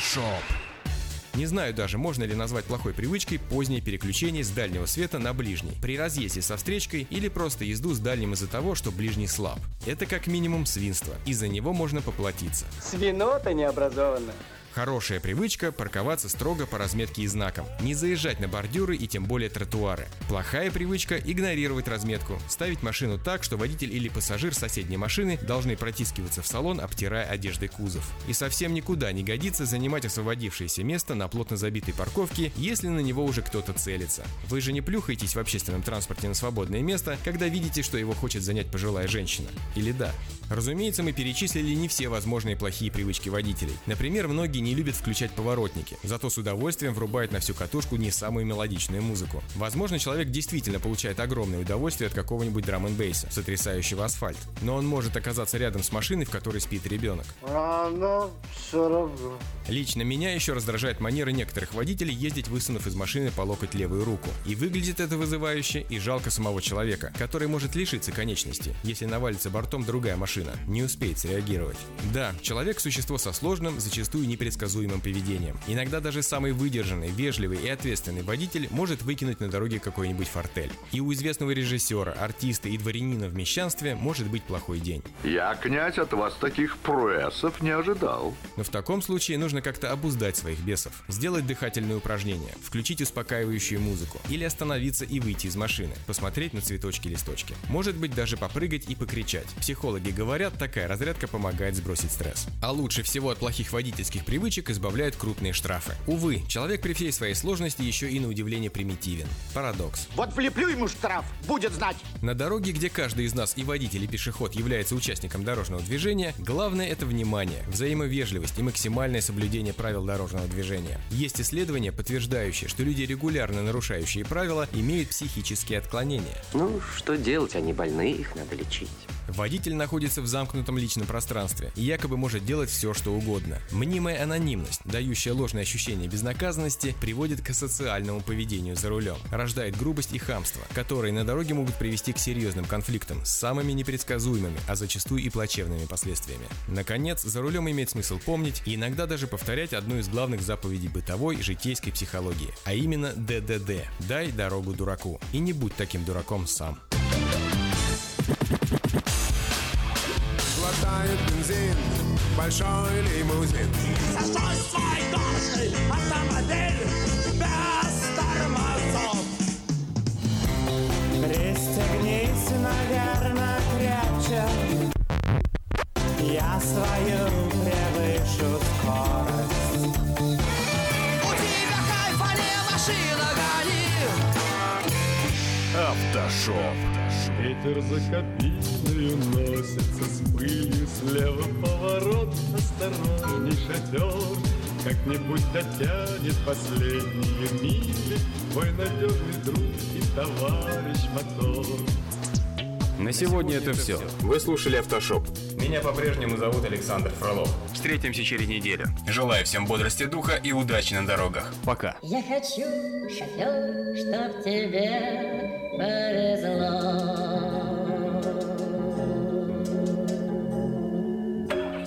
Автошоп. Не знаю даже, можно ли назвать плохой привычкой позднее переключение с дальнего света на ближний, при разъезде со встречкой или просто езду с дальним из-за того, что ближний слаб. Это как минимум свинство, из-за него можно поплатиться. Свинота необразованная. Хорошая привычка – парковаться строго по разметке и знакам, не заезжать на бордюры и тем более тротуары. Плохая привычка – игнорировать разметку, ставить машину так, что водитель или пассажир соседней машины должны протискиваться в салон, обтирая одеждой кузов. И совсем никуда не годится занимать освободившееся место на плотно забитой парковке, если на него уже кто-то целится. Вы же не плюхаетесь в общественном транспорте на свободное место, когда видите, что его хочет занять пожилая женщина. Или да? Разумеется, мы перечислили не все возможные плохие привычки водителей. Например, многие не любят включать поворотники, зато с удовольствием врубают на всю катушку не самую мелодичную музыку. Возможно, человек действительно получает огромное удовольствие от какого-нибудь драм н бейса, сотрясающего асфальт. Но он может оказаться рядом с машиной, в которой спит ребенок. Оно все равно. Лично меня еще раздражает манера некоторых водителей ездить, высунув из машины по локоть левую руку. И выглядит это вызывающе, и жалко самого человека, который может лишиться конечности, если навалится бортом другая машина, не успеет среагировать. Да, человек – существо со сложным, зачастую непредсказуемым поведением. Иногда даже самый выдержанный, вежливый и ответственный водитель может выкинуть на дороге какой-нибудь фортель. И у известного режиссера, артиста и дворянина в мещанстве может быть плохой день. Я, князь, от вас таких прессов не ожидал. Но в таком случае нужно как-то обуздать своих бесов, сделать дыхательные упражнения, включить успокаивающую музыку или остановиться и выйти из машины, посмотреть на цветочки-листочки. Может быть даже попрыгать и покричать. Психологи говорят, такая разрядка помогает сбросить стресс. А лучше всего от плохих водительских привычек избавляют крупные штрафы. Увы, человек при всей своей сложности еще и на удивление примитивен. Парадокс. Вот влеплю ему штраф, будет знать. На дороге, где каждый из нас и водитель, и пешеход является участником дорожного движения, главное это внимание, взаимовежливость и максимальное соблюдение правил дорожного движения. Есть исследования, подтверждающие, что люди, регулярно нарушающие правила, имеют психические отклонения. Ну, что делать, они больные, их надо лечить. Водитель находится в замкнутом личном пространстве и якобы может делать все, что угодно. Мнимая анонимность, дающая ложное ощущение безнаказанности, приводит к асоциальному поведению за рулем, рождает грубость и хамство, которые на дороге могут привести к серьезным конфликтам с самыми непредсказуемыми, а зачастую и плачевными последствиями. Наконец, за рулем имеет смысл помнить и иногда даже повторять одну из главных заповедей бытовой и житейской психологии, а именно ДДД – «Дай дорогу дураку» и не будь таким дураком сам. Глотает большой лимузин. Зашел свой дорожный автомобиль без тормозов Пристегнись, наверное, крепче Я свою превышу скорость. У тебя кайфа не машина, гони. Автошоп. Ветер за кабиною носится с пылью Слева поворот, осторожней шатер Как-нибудь дотянет последние мили Твой надежный друг и товарищ мотор На сегодня это все. Вы слушали Автошоп. Меня по-прежнему зовут Александр Фролов. Встретимся через неделю. Желаю всем бодрости духа и удачи на дорогах. Пока. Я хочу, шофер, чтоб тебе повезло.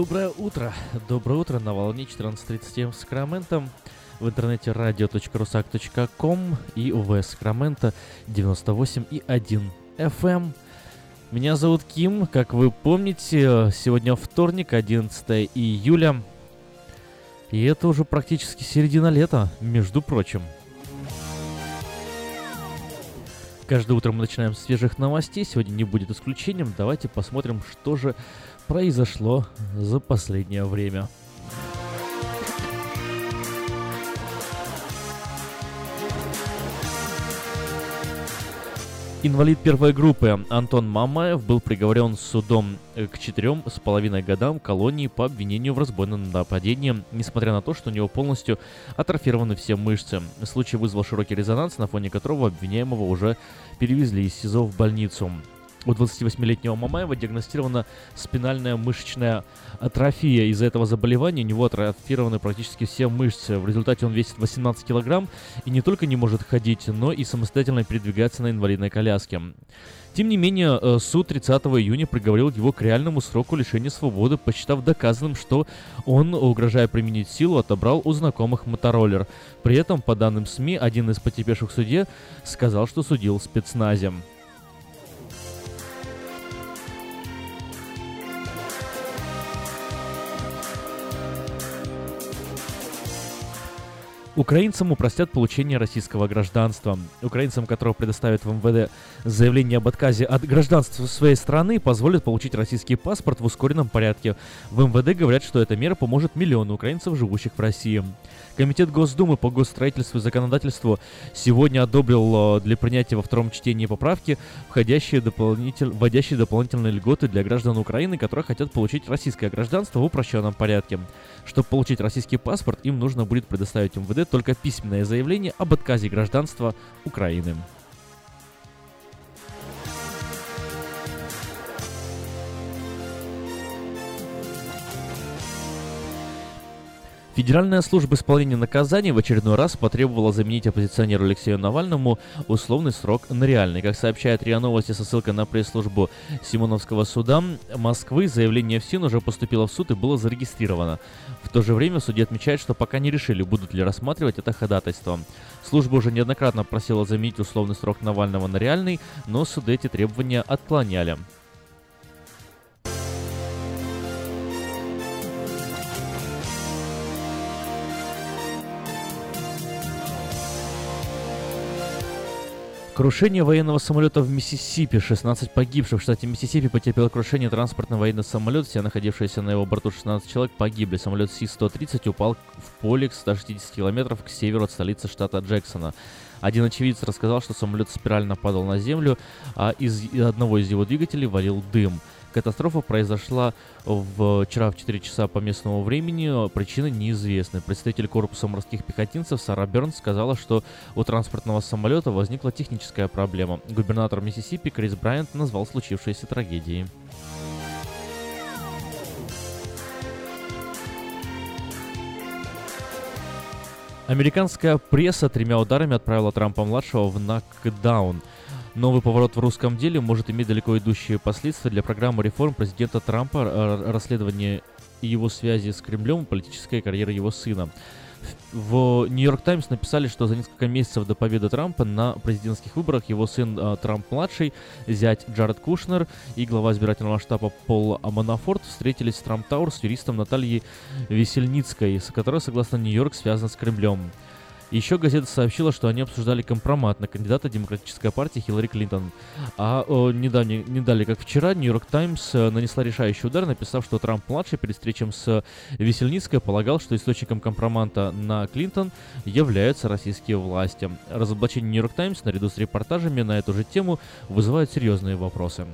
Доброе утро. Доброе утро на волне 14.37 с Сакраментом. в интернете radio.rusak.com и в Сакраменто 98 и 1 FM. Меня зовут Ким, как вы помните, сегодня вторник, 11 июля. И это уже практически середина лета, между прочим. Каждое утро мы начинаем с свежих новостей, сегодня не будет исключением. Давайте посмотрим, что же произошло за последнее время. Инвалид первой группы Антон Мамаев был приговорен судом к четырем с половиной годам колонии по обвинению в разбойном нападении, несмотря на то, что у него полностью атрофированы все мышцы. Случай вызвал широкий резонанс, на фоне которого обвиняемого уже перевезли из СИЗО в больницу. У 28-летнего Мамаева диагностирована спинальная мышечная атрофия. Из-за этого заболевания у него атрофированы практически все мышцы. В результате он весит 18 килограмм и не только не может ходить, но и самостоятельно передвигаться на инвалидной коляске. Тем не менее, э, суд 30 июня приговорил его к реальному сроку лишения свободы, посчитав доказанным, что он, угрожая применить силу, отобрал у знакомых мотороллер. При этом, по данным СМИ, один из потерпевших в суде сказал, что судил в Украинцам упростят получение российского гражданства. Украинцам, которого предоставят в МВД заявление об отказе от гражданства своей страны, позволят получить российский паспорт в ускоренном порядке. В МВД говорят, что эта мера поможет миллиону украинцев, живущих в России. Комитет Госдумы по госстроительству и законодательству сегодня одобрил э, для принятия во втором чтении поправки, входящие дополнитель... вводящие дополнительные льготы для граждан Украины, которые хотят получить российское гражданство в упрощенном порядке. Чтобы получить российский паспорт, им нужно будет предоставить МВД только письменное заявление об отказе гражданства Украины. Федеральная служба исполнения наказаний в очередной раз потребовала заменить оппозиционеру Алексею Навальному условный срок на реальный. Как сообщает РИА Новости со ссылкой на пресс-службу Симоновского суда Москвы, заявление в СИН уже поступило в суд и было зарегистрировано. В то же время судья отмечает, что пока не решили, будут ли рассматривать это ходатайство. Служба уже неоднократно просила заменить условный срок Навального на реальный, но суды эти требования отклоняли. Крушение военного самолета в Миссисипи. 16 погибших. В штате Миссисипи потерпел крушение транспортный военный самолет. Все находившиеся на его борту 16 человек погибли. Самолет Си-130 упал в поле к 160 километров к северу от столицы штата Джексона. Один очевидец рассказал, что самолет спирально падал на землю, а из одного из его двигателей валил дым. Катастрофа произошла вчера в 4 часа по местному времени. Причины неизвестны. Представитель корпуса морских пехотинцев Сара Бернс сказала, что у транспортного самолета возникла техническая проблема. Губернатор Миссисипи Крис Брайант назвал случившееся трагедией. Американская пресса тремя ударами отправила Трампа-младшего в нокдаун – Новый поворот в русском деле может иметь далеко идущие последствия для программы реформ президента Трампа, расследования его связи с Кремлем и политической карьеры его сына. В Нью-Йорк Таймс написали, что за несколько месяцев до победы Трампа на президентских выборах его сын э, Трамп-младший, зять Джаред Кушнер и глава избирательного штаба Пол Манафорт встретились в Трамп-Тауэр с юристом Натальей Весельницкой, с которой, согласно Нью-Йорк, связана с Кремлем. Еще газета сообщила, что они обсуждали компромат на кандидата Демократической партии Хиллари Клинтон. А о, не, далее, не далее, как вчера, Нью-Йорк Таймс э, нанесла решающий удар, написав, что Трамп-младший перед встречей с Весельницкой полагал, что источником компромата на Клинтон являются российские власти. Разоблачение Нью-Йорк Таймс наряду с репортажами на эту же тему вызывает серьезные вопросы.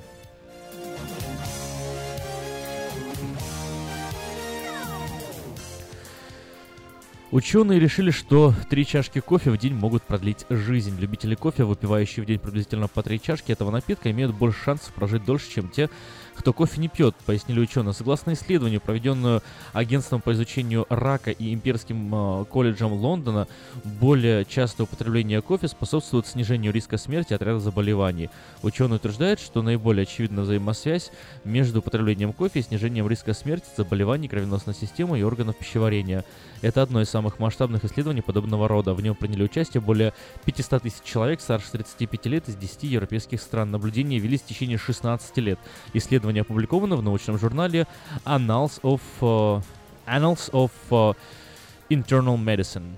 Ученые решили, что три чашки кофе в день могут продлить жизнь. Любители кофе, выпивающие в день приблизительно по три чашки этого напитка, имеют больше шансов прожить дольше, чем те, кто кофе не пьет, пояснили ученые. Согласно исследованию, проведенную агентством по изучению рака и имперским э, колледжем Лондона, более частое употребление кофе способствует снижению риска смерти от ряда заболеваний. Ученые утверждают, что наиболее очевидна взаимосвязь между употреблением кофе и снижением риска смерти, заболеваний кровеносной системы и органов пищеварения. Это одно из самых масштабных исследований подобного рода. В нем приняли участие более 500 тысяч человек старше 35 лет из 10 европейских стран. Наблюдения велись в течение 16 лет. Исследование опубликовано в научном журнале Annals of, uh, Annals of uh, Internal Medicine.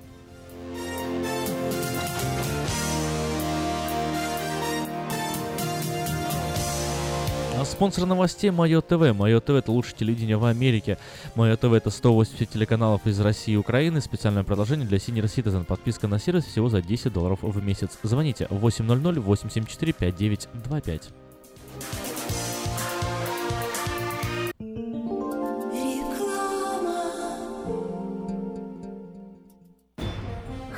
А спонсор новостей Мое ТВ. Мое ТВ это лучшее телевидение в Америке. Мое ТВ это 180 телеканалов из России и Украины. Специальное предложение для Senior Citizen. Подписка на сервис всего за 10 долларов в месяц. Звоните 800 874 5925.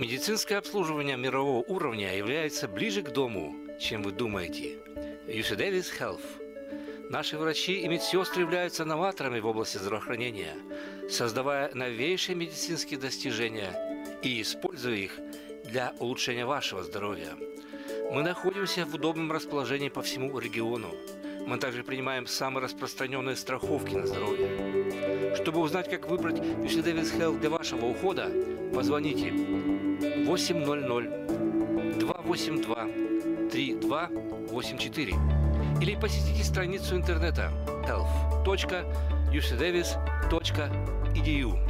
Медицинское обслуживание мирового уровня является ближе к дому, чем вы думаете. UC Davis Health. Наши врачи и медсестры являются новаторами в области здравоохранения, создавая новейшие медицинские достижения и используя их для улучшения вашего здоровья. Мы находимся в удобном расположении по всему региону. Мы также принимаем самые распространенные страховки на здоровье. Чтобы узнать, как выбрать UC Davis Health для вашего ухода, позвоните 800 282 3284 или посетите страницу интернета health.ucdavis.edu.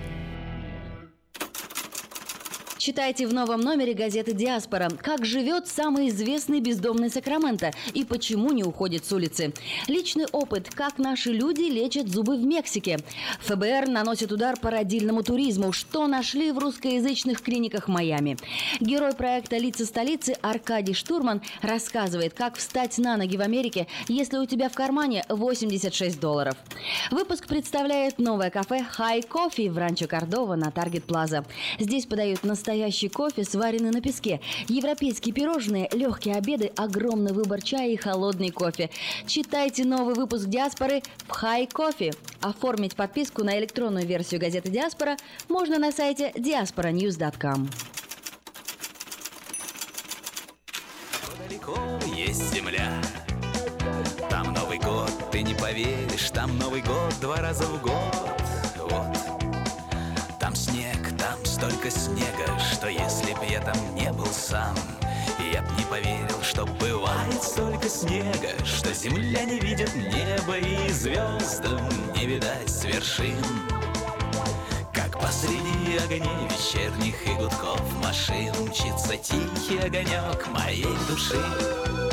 Читайте в новом номере газеты «Диаспора», как живет самый известный бездомный Сакраменто и почему не уходит с улицы. Личный опыт, как наши люди лечат зубы в Мексике. ФБР наносит удар по родильному туризму, что нашли в русскоязычных клиниках Майами. Герой проекта «Лица столицы» Аркадий Штурман рассказывает, как встать на ноги в Америке, если у тебя в кармане 86 долларов. Выпуск представляет новое кафе «Хай Кофе» в Ранчо Кордова на Таргет Плаза. Здесь подают настоящий Настоящий кофе, сваренный на песке. Европейские пирожные, легкие обеды, огромный выбор чая и холодный кофе. Читайте новый выпуск «Диаспоры» в «Хай Кофе». Оформить подписку на электронную версию газеты «Диаспора» можно на сайте diasporanews.com. Далеко есть земля, там Новый год, ты не поверишь, там Новый год два раза в год. Столько снега, что если б я там не был сам, я б не поверил, что бывает столько снега, что земля не видит неба и звездам не видать с вершин. Как посреди огней вечерних и гудков машин мчится тихий огонек моей души.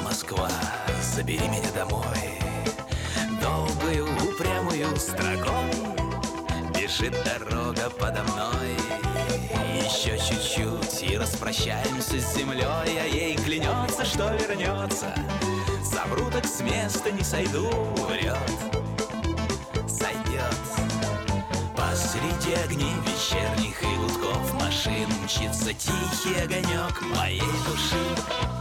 Москва, Москва, забери меня домой. Долгую, упрямую строкой бежит дорога подо мной. Еще чуть-чуть и распрощаемся с землей, а ей клянется, что вернется. Совру так с места не сойду, врет, сойдет. Посреди огней вечерних и гудков машин Мчится тихий огонек моей души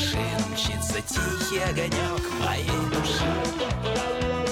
машин Мчится тихий огонек моей души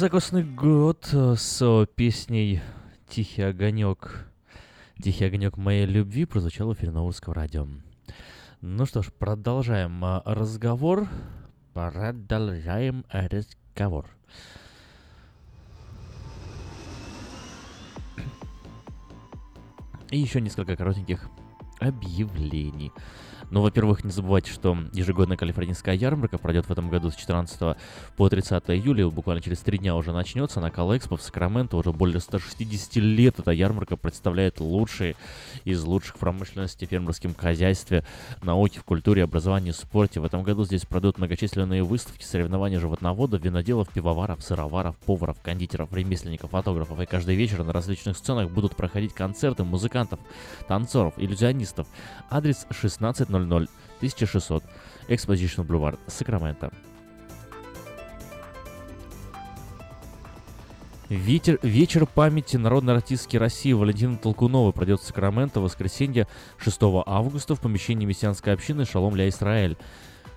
Высокосный год э, с э, песней «Тихий огонек». «Тихий огонек моей любви» прозвучал в эфире радио. Ну что ж, продолжаем э, разговор. Продолжаем разговор. И еще несколько коротеньких объявлений. Ну, во-первых, не забывайте, что ежегодная калифорнийская ярмарка пройдет в этом году с 14 по 30 июля, буквально через три дня уже начнется на Калэкспо в Сакраменто. Уже более 160 лет эта ярмарка представляет лучшие из лучших в промышленности, фермерском хозяйстве, науке, в культуре, образовании, спорте. В этом году здесь пройдут многочисленные выставки, соревнования животноводов, виноделов, пивоваров, сыроваров, поваров, кондитеров, ремесленников, фотографов. И каждый вечер на различных сценах будут проходить концерты музыкантов, танцоров, иллюзионистов. Адрес 1600 1600 Exposition Boulevard, Сакраменто. Ветер, вечер памяти народной артистки России Валентины Толкуновой пройдет в Сакраменто в воскресенье 6 августа в помещении мессианской общины Шалом для Израиль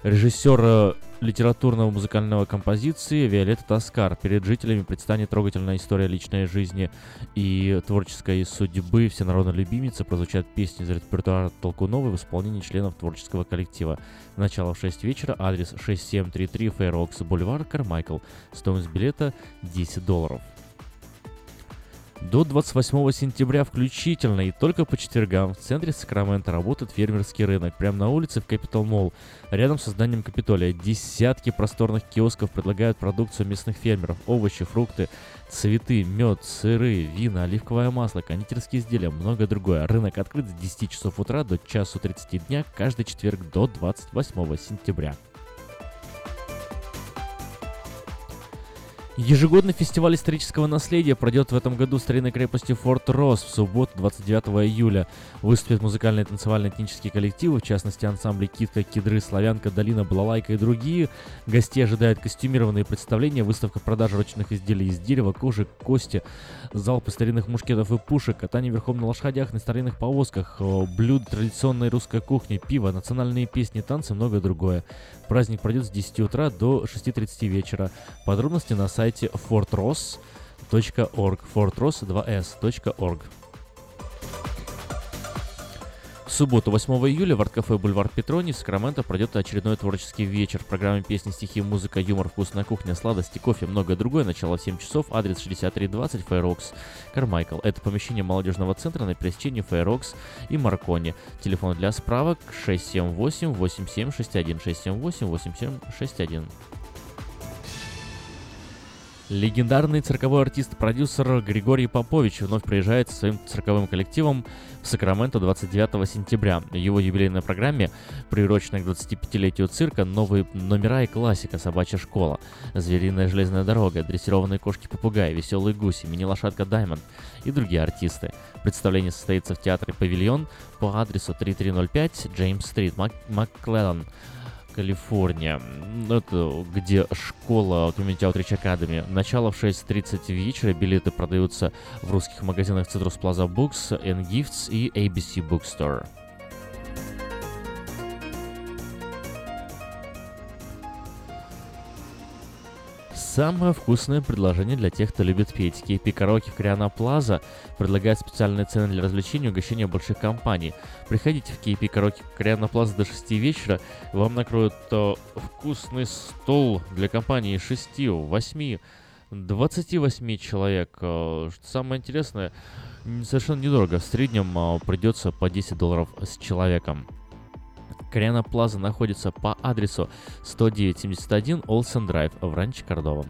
режиссер э, литературного музыкального композиции Виолетта Тоскар. Перед жителями предстанет трогательная история личной жизни и творческой судьбы всенародной любимицы. Прозвучат песни из репертуара Толкуновой в исполнении членов творческого коллектива. Начало в 6 вечера, адрес 6733 Фейрокс Бульвар, Кармайкл. Стоимость билета 10 долларов. До 28 сентября включительно и только по четвергам в центре Сакрамента работает фермерский рынок. Прямо на улице в Capital Mall, рядом с зданием Капитолия. Десятки просторных киосков предлагают продукцию местных фермеров. Овощи, фрукты, цветы, мед, сыры, вина, оливковое масло, кондитерские изделия, многое другое. Рынок открыт с 10 часов утра до часу 30 дня каждый четверг до 28 сентября. Ежегодный фестиваль исторического наследия пройдет в этом году в старинной крепости Форт Росс в субботу 29 июля. Выступят музыкальные и танцевальные этнические коллективы, в частности ансамбли Китка, Кедры, Славянка, Долина, Балалайка и другие. Гостей ожидают костюмированные представления, выставка продажи ручных изделий из дерева, кожи, кости, залпы старинных мушкетов и пушек, катание верхом на лошадях, на старинных повозках, блюд традиционной русской кухни, пиво, национальные песни, танцы и многое другое. Праздник пройдет с 10 утра до 6.30 вечера. Подробности на сайте fortross.org. fortross2s.org. В субботу, 8 июля, в арт-кафе «Бульвар Петрони» в Сакраменто пройдет очередной творческий вечер. В программе песни, стихи, музыка, юмор, вкусная кухня, сладости, кофе, многое другое. Начало в 7 часов, адрес 6320 Фейрокс, Кармайкл. Это помещение молодежного центра на пересечении Фейрокс и Маркони. Телефон для справок 678-8761, 678-8761. Легендарный цирковой артист-продюсер Григорий Попович вновь приезжает со своим цирковым коллективом в Сакраменто 29 сентября. В его юбилейной программе, приуроченной к 25-летию цирка, новые номера и классика «Собачья школа», «Звериная железная дорога», «Дрессированные кошки-попугаи», «Веселые гуси», «Мини-лошадка Даймонд» и другие артисты. Представление состоится в театре «Павильон» по адресу 3305 Джеймс-стрит, Мак- Маклеллан. Калифорния. Это где школа Community Outreach Academy. Начало в 6.30 вечера. Билеты продаются в русских магазинах Citrus Plaza Books, and Gifts и ABC Bookstore. Самое вкусное предложение для тех, кто любит петь. KP Караоке в Криана Плаза предлагает специальные цены для развлечений и угощения больших компаний. Приходите в KP Караоке в Криана Плаза до 6 вечера. Вам накроют э, вкусный стол для компании 6, 8, 28 человек. Э, что самое интересное, совершенно недорого. В среднем э, придется по 10 долларов с человеком. Кориана Плаза находится по адресу 10971 Олсен Драйв в Ранче Кордова.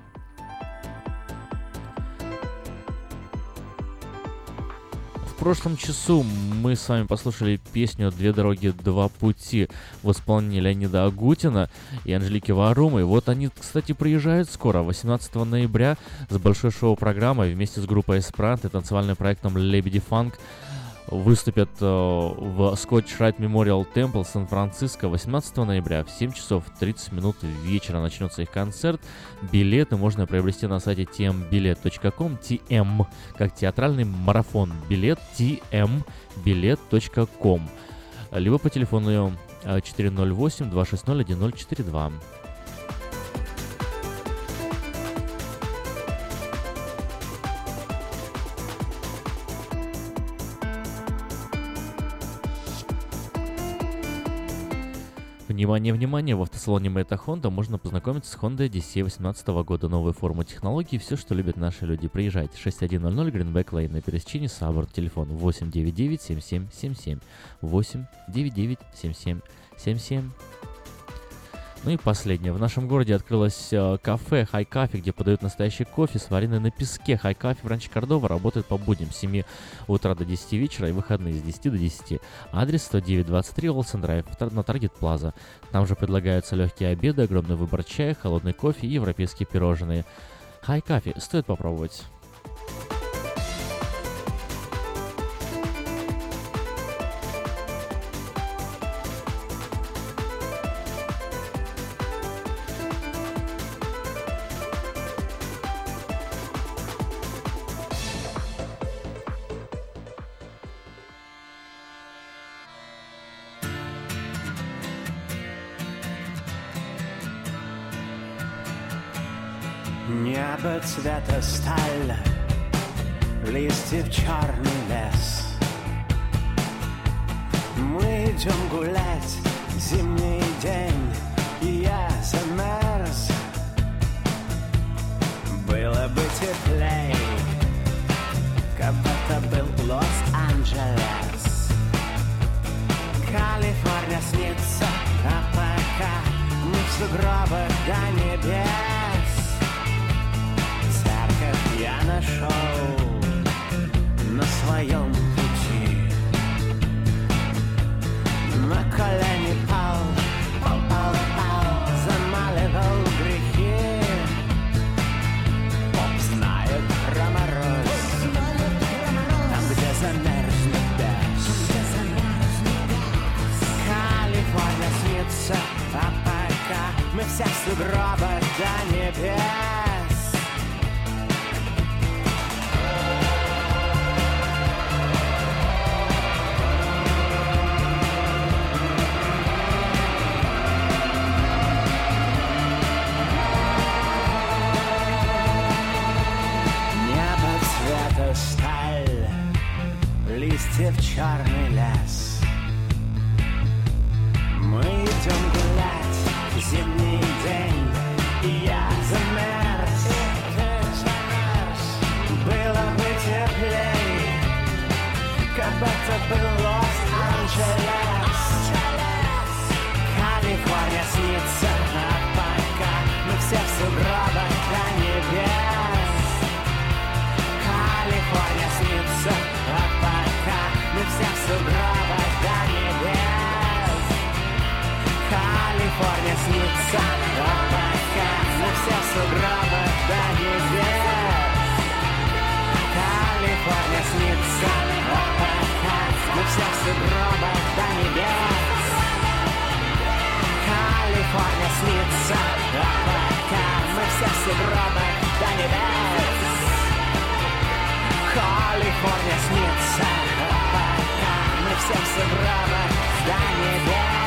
В прошлом часу мы с вами послушали песню «Две дороги, два пути» в исполнении Леонида Агутина и Анжелики Варумы. Вот они, кстати, приезжают скоро, 18 ноября, с большой шоу-программой вместе с группой «Эспрант» и танцевальным проектом «Лебеди Фанк» выступят э, в Scotch Rite Memorial Temple Сан-Франциско 18 ноября в 7 часов 30 минут вечера начнется их концерт. Билеты можно приобрести на сайте tmbilet.com, tm, как театральный марафон, билет tmbilet.com, либо по телефону 408-260-1042. Внимание, внимание! В автосалоне Мэйта Honda можно познакомиться с Honda Odyssey 2018 года. Новые формы технологий, все, что любят наши люди. Приезжайте. 6100 Greenback Lane на пересечении Сабор. Телефон 899 7777 899 7777 ну и последнее. В нашем городе открылось э, кафе Хай Кафе, где подают настоящий кофе, сваренный на песке. Хай Кафе в Ранче Кордова работает по будням с 7 утра до 10 вечера и выходные с 10 до 10. Адрес 10923 Олсен Драйв на Таргет Плаза. Там же предлагаются легкие обеды, огромный выбор чая, холодный кофе и европейские пирожные. Хай Кафе стоит попробовать. Небо цвета сталь, листьев черный лес. Мы идем гулять, зимний день, и я замерз. Было бы теплей, как будто был Лос-Анджелес. Калифорния снится, а пока мы в сугробах до небес. Я нашел на своем пути. На колени пал, пал, пал, пал, замаливал грехи. Поп знает про мороз, там, где замерзнет дождь. Калифорния снится, а пока мы все в сугробах до небес. Листьев черный лес. Мы идем гулять, зимний день, и я замерз. Было бы теплей, как будто был Лос-Анджелес. Калифорния снится, а пока мы все сугробах до небес. Калифорния снится, а пока мы все сугробах до небес. Калифорния снится, а пока мы все в до небес. Калифорния снится, а пока мы все в до небес.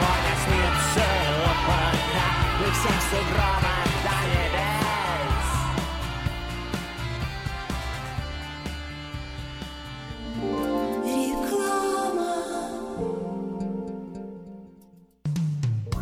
Калифорния снится, а пока мы все в сугробах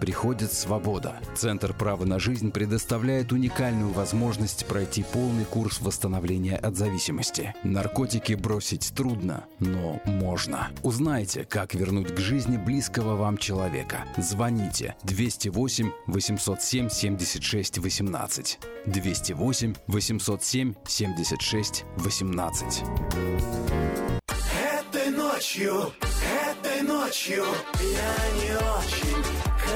приходит свобода. Центр права на жизнь предоставляет уникальную возможность пройти полный курс восстановления от зависимости. Наркотики бросить трудно, но можно. Узнайте, как вернуть к жизни близкого вам человека. Звоните 208 807 76 18. 208 807 76 18. Этой ночью, этой ночью я не очень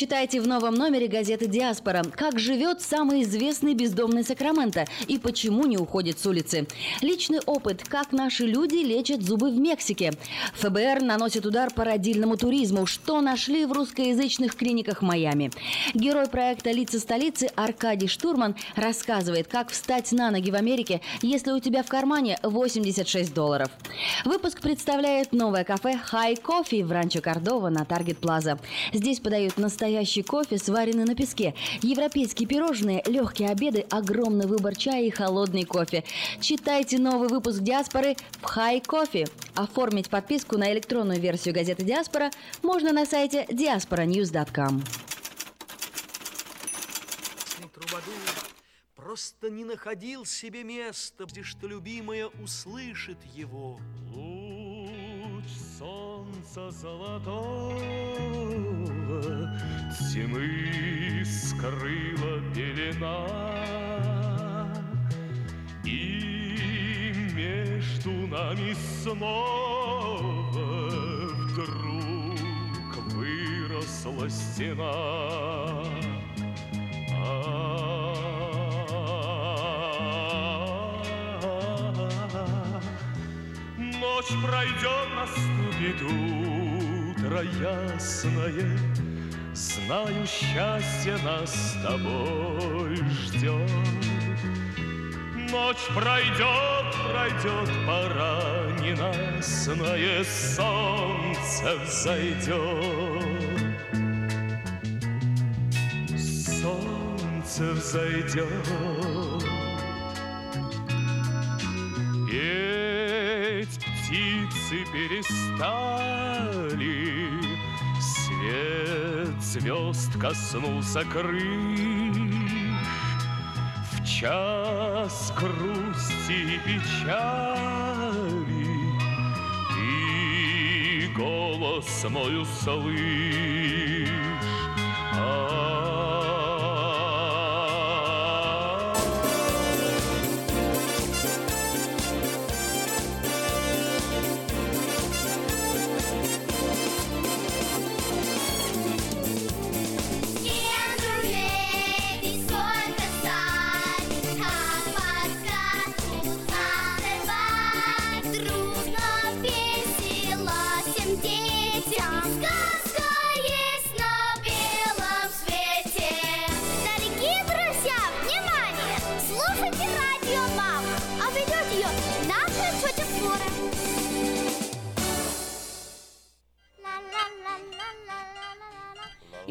Читайте в новом номере газеты «Диаспора». Как живет самый известный бездомный Сакраменто и почему не уходит с улицы. Личный опыт, как наши люди лечат зубы в Мексике. ФБР наносит удар по родильному туризму. Что нашли в русскоязычных клиниках Майами. Герой проекта «Лица столицы» Аркадий Штурман рассказывает, как встать на ноги в Америке, если у тебя в кармане 86 долларов. Выпуск представляет новое кафе «Хай Кофе» в Ранчо Кордова на Таргет Плаза. Здесь подают настоящий кофе, сваренный на песке, европейские пирожные, легкие обеды, огромный выбор чая и холодный кофе. Читайте новый выпуск «Диаспоры» в «Хай Кофе». Оформить подписку на электронную версию газеты «Диаспора» можно на сайте diasporanews.com. Просто не находил себе места, где что любимая услышит его. Луч солнца золотого Тьмы скрыла пелена. И между нами снова Вдруг выросла стена. Ночь пройдет, наступит утро ясное Знаю, счастье нас с тобой ждет. Ночь пройдет, пройдет, пора ненастное Солнце взойдет. Солнце взойдет. Петь птицы перестали Свет звезд коснулся крыш. В час грусти и печали Ты голос мой услышь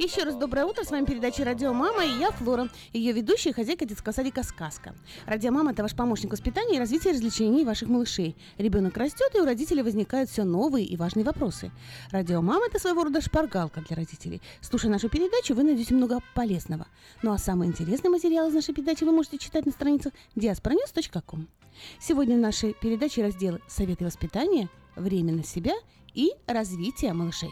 Еще раз доброе утро. С вами передача «Радио Мама» и я, Флора, ее ведущая и хозяйка детского садика «Сказка». «Радио Мама» — это ваш помощник воспитания и развития развлечений ваших малышей. Ребенок растет, и у родителей возникают все новые и важные вопросы. «Радио Мама» — это своего рода шпаргалка для родителей. Слушая нашу передачу, вы найдете много полезного. Ну а самые интересные материалы из нашей передачи вы можете читать на страницах diasporanews.com. Сегодня в нашей передаче разделы «Советы воспитания», «Время на себя» и «Развитие малышей».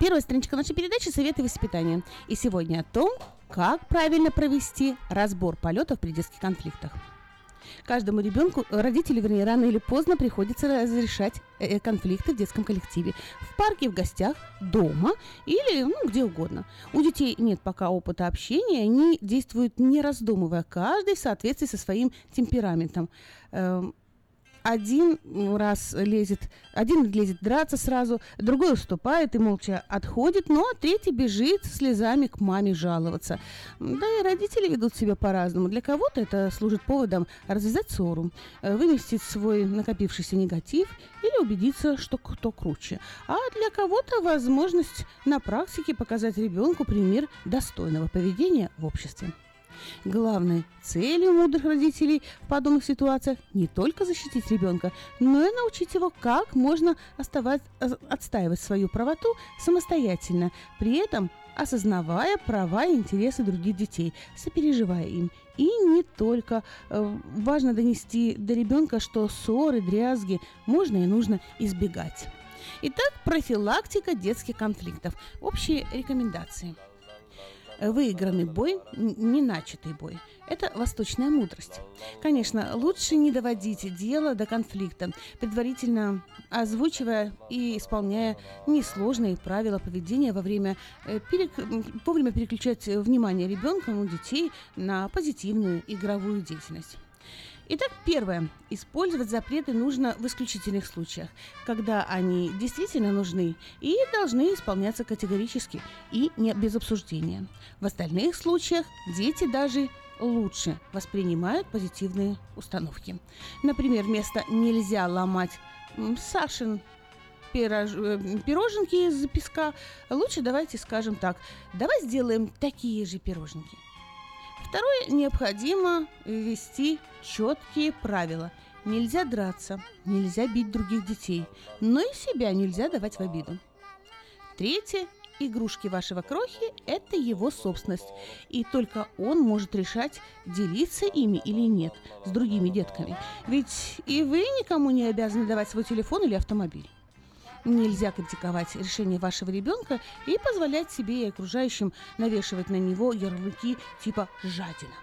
Первая страничка нашей передачи «Советы воспитания». И сегодня о том, как правильно провести разбор полетов при детских конфликтах. Каждому ребенку, родители, вернее, рано или поздно приходится разрешать э, конфликты в детском коллективе. В парке, в гостях, дома или ну, где угодно. У детей нет пока опыта общения, они действуют не раздумывая, каждый в соответствии со своим темпераментом. Один раз лезет, один лезет драться сразу, другой уступает и молча отходит, ну а третий бежит слезами к маме жаловаться. Да и родители ведут себя по-разному. Для кого-то это служит поводом развязать ссору, э, выместить свой накопившийся негатив или убедиться, что кто круче. А для кого-то возможность на практике показать ребенку пример достойного поведения в обществе. Главной целью мудрых родителей в подобных ситуациях не только защитить ребенка, но и научить его, как можно оставать, э, отстаивать свою правоту самостоятельно, при этом осознавая права и интересы других детей, сопереживая им. И не только. Э, важно донести до ребенка, что ссоры, дрязги можно и нужно избегать. Итак, профилактика детских конфликтов. Общие рекомендации – выигранный бой, не начатый бой. Это восточная мудрость. Конечно, лучше не доводить дело до конфликта, предварительно озвучивая и исполняя несложные правила поведения во время э, перек... вовремя переключать внимание ребенка, ну, детей на позитивную игровую деятельность. Итак, первое. Использовать запреты нужно в исключительных случаях, когда они действительно нужны и должны исполняться категорически и не без обсуждения. В остальных случаях дети даже лучше воспринимают позитивные установки. Например, вместо «нельзя ломать Сашин пирож... Э, пироженки из песка, лучше давайте скажем так, давай сделаем такие же пироженки – Второе, необходимо ввести четкие правила. Нельзя драться, нельзя бить других детей, но и себя нельзя давать в обиду. Третье, игрушки вашего крохи – это его собственность, и только он может решать, делиться ими или нет с другими детками. Ведь и вы никому не обязаны давать свой телефон или автомобиль. Нельзя критиковать решение вашего ребенка и позволять себе и окружающим навешивать на него ярлыки типа «жадина».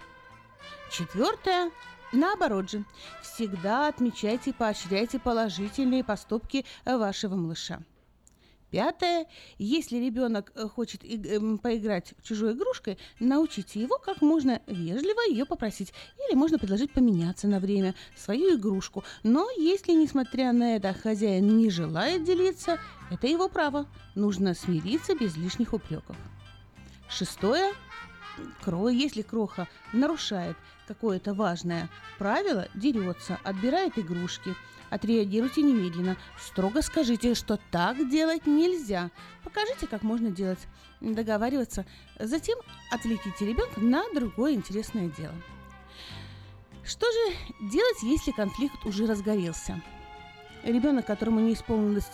Четвертое. Наоборот же, всегда отмечайте и поощряйте положительные поступки вашего малыша. Пятое. Если ребенок э, хочет эм, поиграть чужой игрушкой, научите его, как можно вежливо ее попросить. Или можно предложить поменяться на время свою игрушку. Но если, несмотря на это, хозяин не желает делиться, это его право. Нужно смириться без лишних упреков. Шестое. Кро, если кроха нарушает какое-то важное правило, дерется, отбирает игрушки – Отреагируйте немедленно. Строго скажите, что так делать нельзя. Покажите, как можно делать. Договариваться. Затем отвлеките ребенка на другое интересное дело. Что же делать, если конфликт уже разгорелся? Ребенок, которому не исполнилось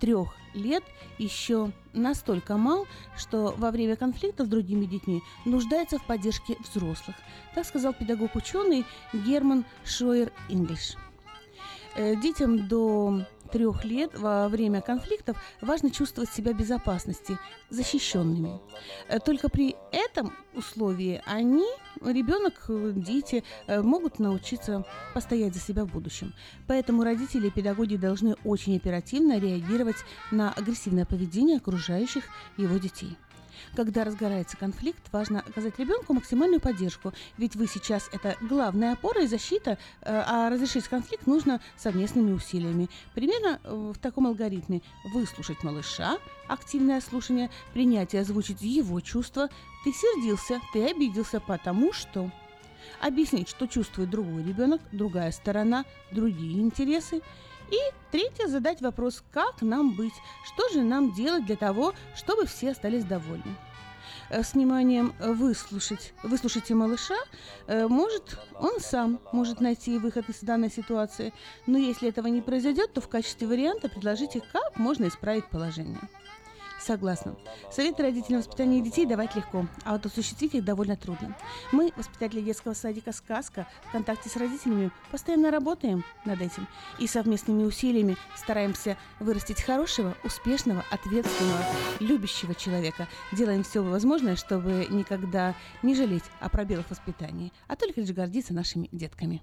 трех лет, еще настолько мал, что во время конфликта с другими детьми нуждается в поддержке взрослых. Так сказал педагог-ученый Герман Шойер Инглиш. Э, детям до трех лет во время конфликтов важно чувствовать себя в безопасности, защищенными. Э, только при этом условии они, ребенок, дети, э, могут научиться постоять за себя в будущем. Поэтому родители и педагоги должны очень оперативно реагировать на агрессивное поведение окружающих его детей. Когда разгорается конфликт, важно оказать ребенку максимальную поддержку, ведь вы сейчас это главная опора и защита, э, а разрешить конфликт нужно совместными усилиями. Примерно э, в таком алгоритме выслушать малыша, активное слушание, принятие озвучить его чувства, ты сердился, ты обиделся, потому что объяснить, что чувствует другой ребенок, другая сторона, другие интересы. И третье, задать вопрос, как нам быть, что же нам делать для того, чтобы все остались довольны. э, с вниманием выслушать, выслушайте малыша, э, может, он сам может найти выход из данной ситуации. Но если этого не произойдет, то в качестве варианта предложите, как можно исправить положение. Согласна. Советы родителям воспитания детей давать легко, а вот осуществить их довольно трудно. Мы, воспитатели детского садика «Сказка», в контакте с родителями постоянно работаем над этим и совместными усилиями стараемся вырастить хорошего, успешного, ответственного, любящего человека. Делаем все возможное, чтобы никогда не жалеть о пробелах воспитания, а только лишь гордиться нашими детками.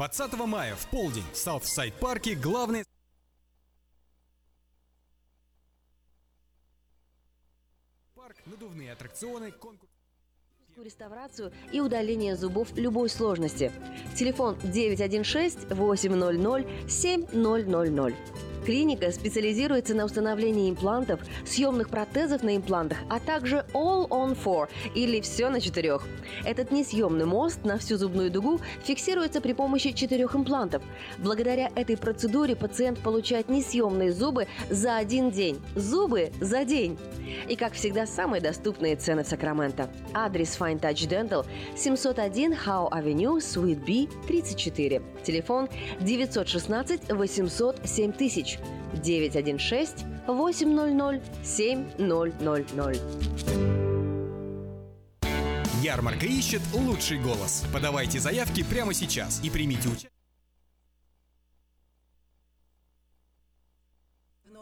20 мая в полдень. В Southside парке главный... Парк, надувные аттракционы, конкурс... реставрацию и удаление зубов любой сложности. Телефон 916-800-7000. Клиника специализируется на установлении имплантов, съемных протезов на имплантах, а также All on Four или все на четырех. Этот несъемный мост на всю зубную дугу фиксируется при помощи четырех имплантов. Благодаря этой процедуре пациент получает несъемные зубы за один день. Зубы за день. И, как всегда, самые доступные цены в Сакраменто. Адрес Fine Touch Dental 701 Howe Avenue, Suite B, 34. Телефон 916 800 7000 916 800 7000. Ярмарка ищет лучший голос. Подавайте заявки прямо сейчас и примите участие.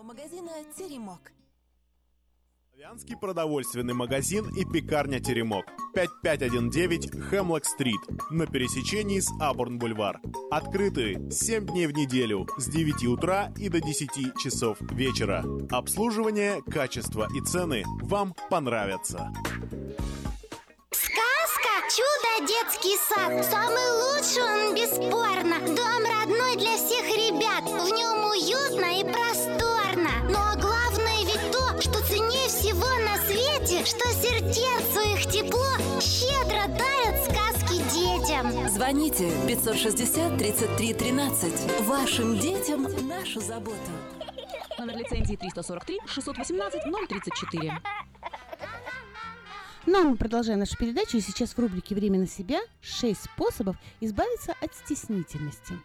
магазина «Теремок». Славянский продовольственный магазин и пекарня «Теремок». 5519 Хемлок-стрит на пересечении с Абурн-бульвар. Открыты 7 дней в неделю с 9 утра и до 10 часов вечера. Обслуживание, качество и цены вам понравятся. Сказка «Чудо детский сад». Самый лучший он, бесспорно. Дом родной для всех ребят. В нем уютно и просторно. Но что сердцу их тепло щедро дарят сказки детям. Звоните 560 33 13. Вашим детям нашу заботу. Номер лицензии 343 618 034. Ну, а мы продолжаем нашу передачу, и сейчас в рубрике «Время на себя» 6 способов избавиться от стеснительности.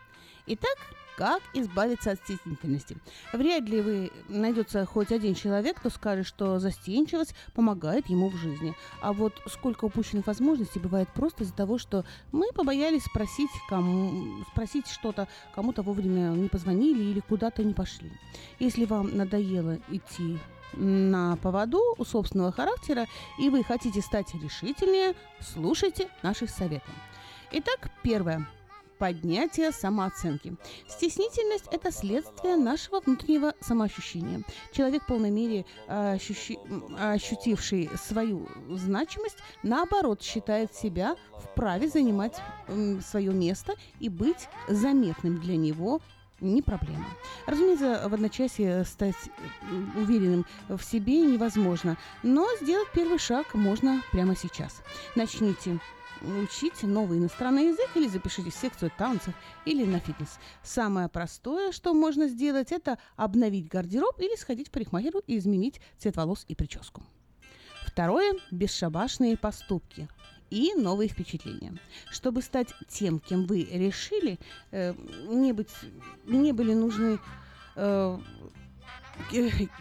Итак, как избавиться от стеснительности? Вряд ли вы найдется хоть один человек, кто скажет, что застенчивость помогает ему в жизни. А вот сколько упущенных возможностей бывает просто из-за того, что мы побоялись спросить, кому, спросить что-то, кому-то вовремя не позвонили или куда-то не пошли. Если вам надоело идти на поводу у собственного характера, и вы хотите стать решительнее, слушайте наших советов. Итак, первое. Поднятие самооценки. Стеснительность – это следствие нашего внутреннего самоощущения. Человек в полной мере ощущи, ощутивший свою значимость, наоборот, считает себя вправе занимать свое место и быть заметным для него не проблема. Разумеется, в одночасье стать уверенным в себе невозможно, но сделать первый шаг можно прямо сейчас. Начните учить новый иностранный язык или запишитесь в секцию танцев или на фитнес. Самое простое, что можно сделать, это обновить гардероб или сходить в парикмахеру и изменить цвет волос и прическу. Второе – бесшабашные поступки и новые впечатления. Чтобы стать тем, кем вы решили, э, не, быть, не были нужны э,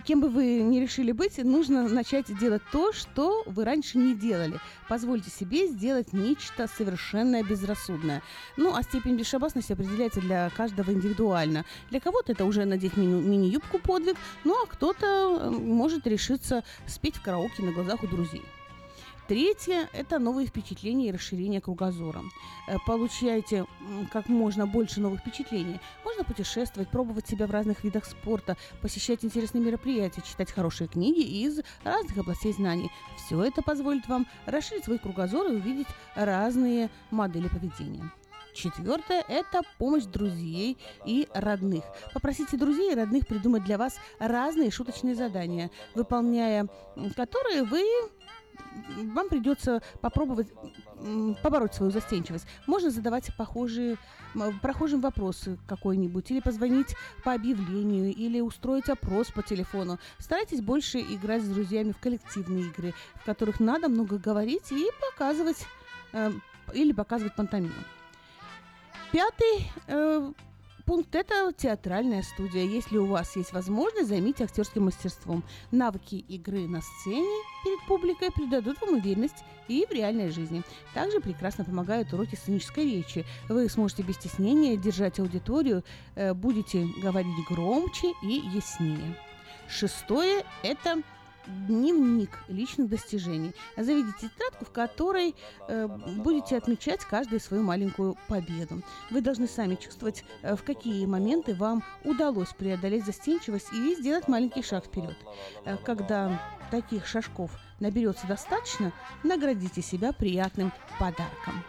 кем бы вы ни решили быть, нужно начать делать то, что вы раньше не делали. Позвольте себе сделать нечто совершенно безрассудное. Ну, а степень бесшабасности определяется для каждого индивидуально. Для кого-то это уже надеть мини- мини-юбку подвиг, ну а кто-то может решиться спеть в караоке на глазах у друзей. Третье – это новые впечатления и расширение кругозора. Э, Получайте как можно больше новых впечатлений. Можно путешествовать, пробовать себя в разных видах спорта, посещать интересные мероприятия, читать хорошие книги из разных областей знаний. Все это позволит вам расширить свой кругозор и увидеть разные модели поведения. Четвертое – это помощь друзей и родных. Попросите друзей и родных придумать для вас разные шуточные задания, выполняя которые вы вам придется попробовать побороть свою застенчивость. Можно задавать похожие, прохожим вопросы какой-нибудь, или позвонить по объявлению, или устроить опрос по телефону. Старайтесь больше играть с друзьями в коллективные игры, в которых надо много говорить и показывать, э, или показывать пантомиму. Пятый э, пункт – это театральная студия. Если у вас есть возможность, займите актерским мастерством. Навыки игры на сцене перед публикой придадут вам уверенность и в реальной жизни. Также прекрасно помогают уроки сценической речи. Вы сможете без стеснения держать аудиторию, э, будете говорить громче и яснее. Шестое – это дневник личных достижений. Заведите тетрадку, в которой э, будете отмечать каждую свою маленькую победу. Вы должны сами чувствовать, э, в какие моменты вам удалось преодолеть застенчивость и сделать маленький шаг вперед. Э, когда таких шажков наберется достаточно, наградите себя приятным подарком.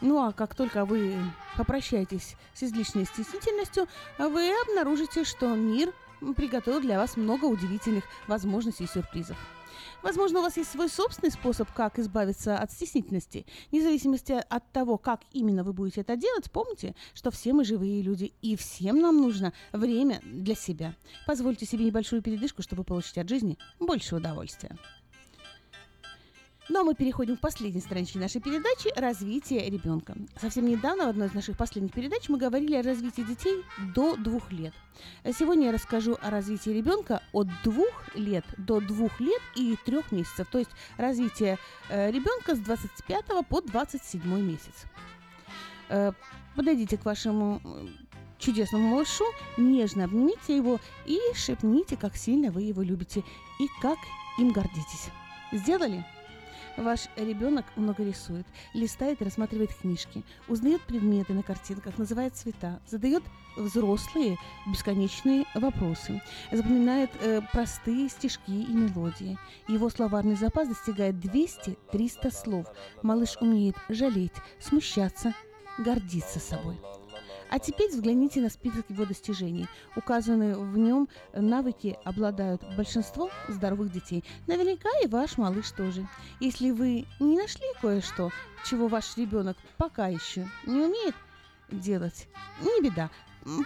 Ну а как только вы попрощаетесь с излишней стеснительностью, вы обнаружите, что мир приготовил для вас много удивительных возможностей и сюрпризов. Возможно, у вас есть свой собственный способ, как избавиться от стеснительности. Вне зависимости от того, как именно вы будете это делать, помните, что все мы живые люди, и всем нам нужно время для себя. Позвольте себе небольшую передышку, чтобы получить от жизни больше удовольствия. Ну а мы переходим к последней страничке нашей передачи «Развитие ребенка». Совсем недавно в одной из наших последних передач мы говорили о развитии детей до двух лет. Сегодня я расскажу о развитии ребенка от двух лет до двух лет и трех месяцев, то есть развитие э, ребенка с 25 по 27 месяц. Э, подойдите к вашему э, чудесному малышу, нежно обнимите его и шепните, как сильно вы его любите и как им гордитесь. Сделали? Ваш ребенок много рисует, листает и рассматривает книжки, узнает предметы на картинках, называет цвета, задает взрослые бесконечные вопросы, запоминает э, простые стишки и мелодии. Его словарный запас достигает 200-300 слов. Малыш умеет жалеть, смущаться, гордиться собой. А теперь взгляните на список его достижений. Указанные в нем навыки обладают большинство здоровых детей. Наверняка и ваш малыш тоже. Если вы не нашли кое-что, чего ваш ребенок пока еще не умеет делать, не беда.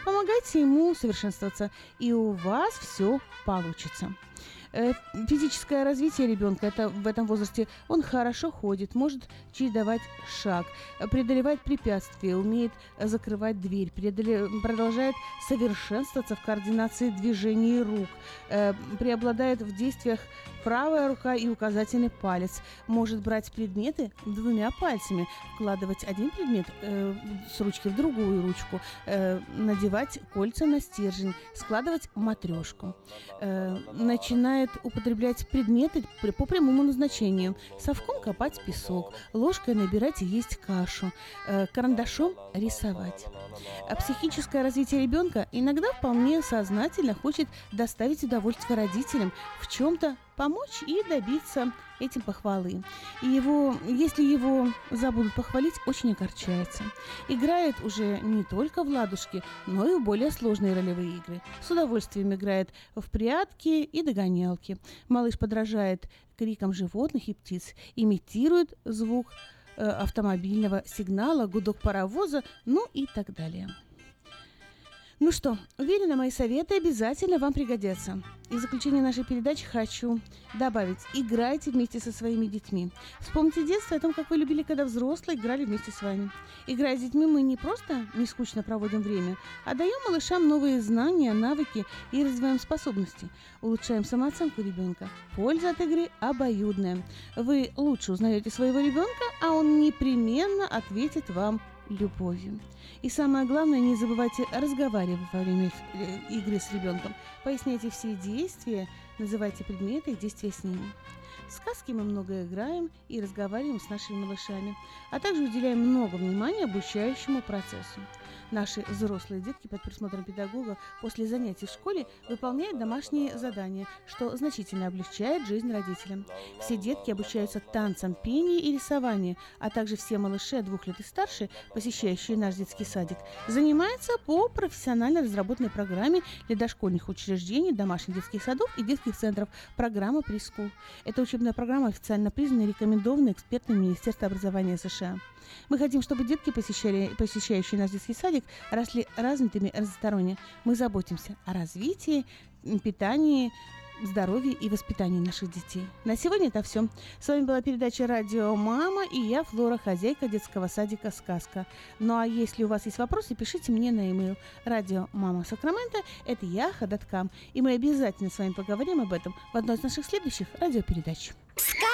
Помогайте ему совершенствоваться, и у вас все получится. Э, Физическое развитие ребенка это в этом возрасте он хорошо ходит, может чередовать шаг, э, преодолевает препятствия, умеет э, закрывать дверь, преодоле- продолжает совершенствоваться в координации движений рук, преобладает в действиях правая рука и указательный палец, может брать предметы двумя пальцами, вкладывать один предмет э, с ручки в другую ручку, э, надевать кольца на стержень, складывать матрешку. Э, начинает употреблять предметы по прямому назначению. Совком копать песок, ложкой набирать и есть кашу, э, карандашом рисовать. А психическое развитие ребенка иногда вполне сознательно хочет доставить удовольствие родителям в чем-то помочь и добиться этим похвалы. И его, если его забудут похвалить, очень огорчается. Играет уже не только в ладушки, но и в более сложные ролевые игры. С удовольствием играет в прятки и догонялки. Малыш подражает крикам животных и птиц, имитирует звук э, автомобильного сигнала, гудок паровоза, ну и так далее. Ну что, уверена, мои советы обязательно вам пригодятся. И в заключение нашей передачи хочу добавить, играйте вместе со своими детьми. Вспомните детство о том, как вы любили, когда взрослые играли вместе с вами. Играя с детьми, мы не просто не скучно проводим время, а даем малышам новые знания, навыки и развиваем способности. Улучшаем самооценку ребенка. Польза от игры обоюдная. Вы лучше узнаете своего ребенка, а он непременно ответит вам любовью. И самое главное, не забывайте разговаривать во время э, игры с ребенком. Поясняйте все действия, называйте предметы и действия с ними. сказки мы много играем и разговариваем с нашими малышами, а также уделяем много внимания обучающему процессу. Наши взрослые детки под присмотром педагога после занятий в школе выполняют домашние задания, что значительно облегчает жизнь родителям. Все детки обучаются танцам, пению и рисованию, а также все малыши от двух лет и старше, посещающие наш детский садик, занимаются по профессионально разработанной программе для дошкольных учреждений, домашних детских садов и детских центров программа Прискул. Эта учебная программа официально признана и рекомендована экспертами Министерства образования США. Мы хотим, чтобы детки, посещали, посещающие наш детский садик, росли развитыми разносторонне. Мы заботимся о развитии, питании, здоровье и воспитании наших детей. На сегодня это все. С вами была передача «Радио Мама» и я, Флора, хозяйка детского садика «Сказка». Ну а если у вас есть вопросы, пишите мне на e-mail радио Мама Сакраменто, это я, Хадаткам, и мы обязательно с вами поговорим об этом в одной из наших следующих радиопередач. Сказка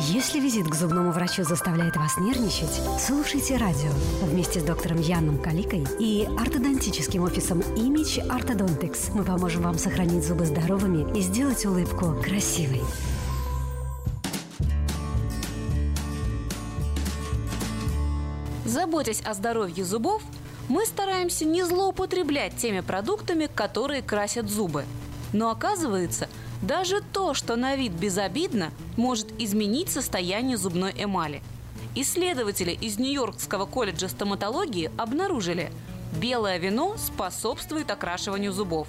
Если визит к зубному врачу заставляет вас нервничать, слушайте радио вместе с доктором Яном Каликой и ортодонтическим офисом Image Orthodontics. Мы поможем вам сохранить зубы здоровыми и сделать улыбку красивой. Заботясь о здоровье зубов, мы стараемся не злоупотреблять теми продуктами, которые красят зубы. Но оказывается, даже то, что на вид безобидно, может изменить состояние зубной эмали. Исследователи из Нью-Йоркского колледжа стоматологии обнаружили, белое вино способствует окрашиванию зубов.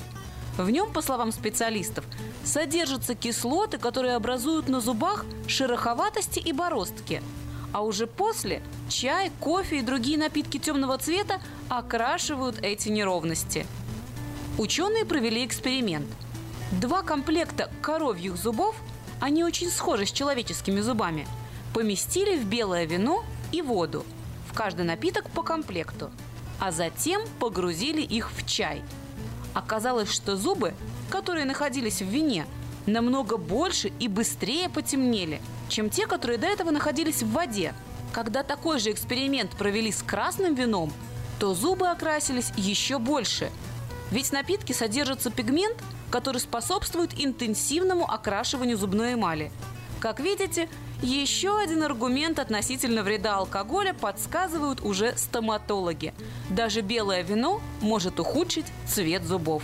В нем, по словам специалистов, содержатся кислоты, которые образуют на зубах шероховатости и бороздки. А уже после чай, кофе и другие напитки темного цвета окрашивают эти неровности. Ученые провели эксперимент – Два комплекта коровьих зубов, они очень схожи с человеческими зубами, поместили в белое вино и воду, в каждый напиток по комплекту, а затем погрузили их в чай. Оказалось, что зубы, которые находились в вине, намного больше и быстрее потемнели, чем те, которые до этого находились в воде. Когда такой же эксперимент провели с красным вином, то зубы окрасились еще больше. Ведь в напитке содержится пигмент – который способствует интенсивному окрашиванию зубной эмали. Как видите, еще один аргумент относительно вреда алкоголя подсказывают уже стоматологи. Даже белое вино может ухудшить цвет зубов.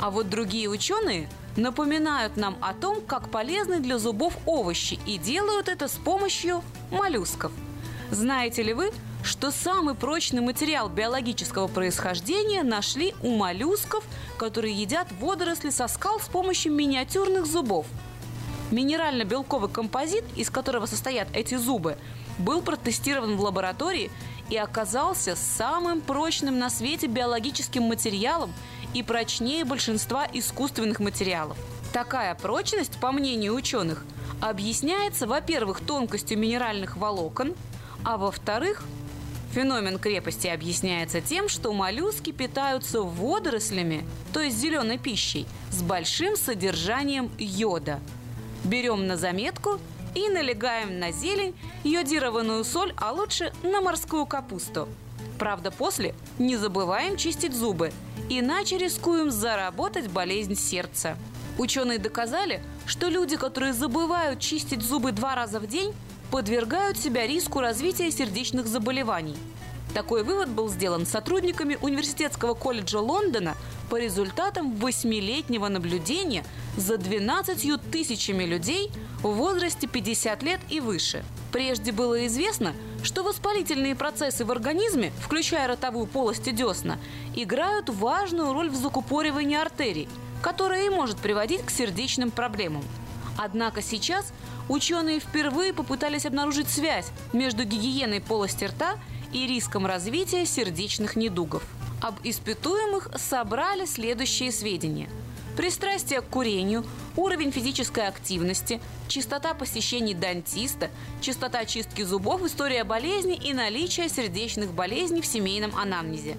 А вот другие ученые напоминают нам о том, как полезны для зубов овощи и делают это с помощью моллюсков. Знаете ли вы, что самый прочный материал биологического происхождения нашли у моллюсков, которые едят водоросли со скал с помощью миниатюрных зубов. Минерально-белковый композит, из которого состоят эти зубы, был протестирован в лаборатории и оказался самым прочным на свете биологическим материалом и прочнее большинства искусственных материалов. Такая прочность, по мнению ученых, объясняется, во-первых, тонкостью минеральных волокон, а во-вторых, Феномен крепости объясняется тем, что моллюски питаются водорослями, то есть зеленой пищей, с большим содержанием йода. Берем на заметку и налегаем на зелень, йодированную соль, а лучше на морскую капусту. Правда, после не забываем чистить зубы, иначе рискуем заработать болезнь сердца. Ученые доказали, что люди, которые забывают чистить зубы два раза в день, подвергают себя риску развития сердечных заболеваний. Такой вывод был сделан сотрудниками Университетского колледжа Лондона по результатам восьмилетнего наблюдения за 12 тысячами людей в возрасте 50 лет и выше. Прежде было известно, что воспалительные процессы в организме, включая ротовую полость и десна, играют важную роль в закупоривании артерий, которая и может приводить к сердечным проблемам. Однако сейчас ученые впервые попытались обнаружить связь между гигиеной полости рта и риском развития сердечных недугов. Об испытуемых собрали следующие сведения. пристрастие к курению, уровень физической активности, частота посещений дантиста, частота чистки зубов, история болезни и наличие сердечных болезней в семейном анамнезе.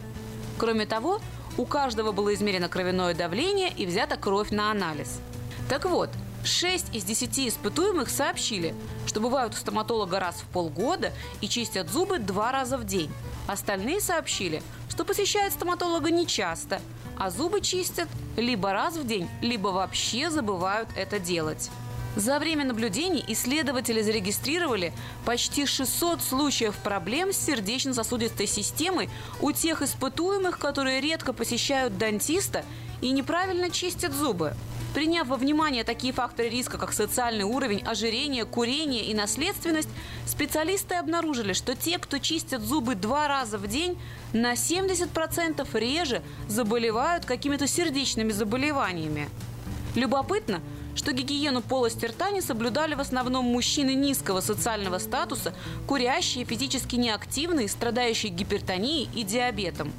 Кроме того, у каждого было измерено кровяное давление и взята кровь на анализ. Так вот, 6 из 10 испытуемых сообщили, что бывают у стоматолога раз в полгода и чистят зубы два раза в день. Остальные сообщили, что посещают стоматолога нечасто, а зубы чистят либо раз в день, либо вообще забывают это делать. За время наблюдений исследователи зарегистрировали почти 600 случаев проблем с сердечно-сосудистой системой у тех испытуемых, которые редко посещают дантиста и неправильно чистят зубы. Приняв во внимание такие факторы риска, как социальный уровень, ожирение, курение и наследственность, специалисты обнаружили, что те, кто чистят зубы два раза в день, на 70% реже заболевают какими-то сердечными заболеваниями. Любопытно, что гигиену полости рта не соблюдали в основном мужчины низкого социального статуса, курящие, физически неактивные, страдающие гипертонией и диабетом.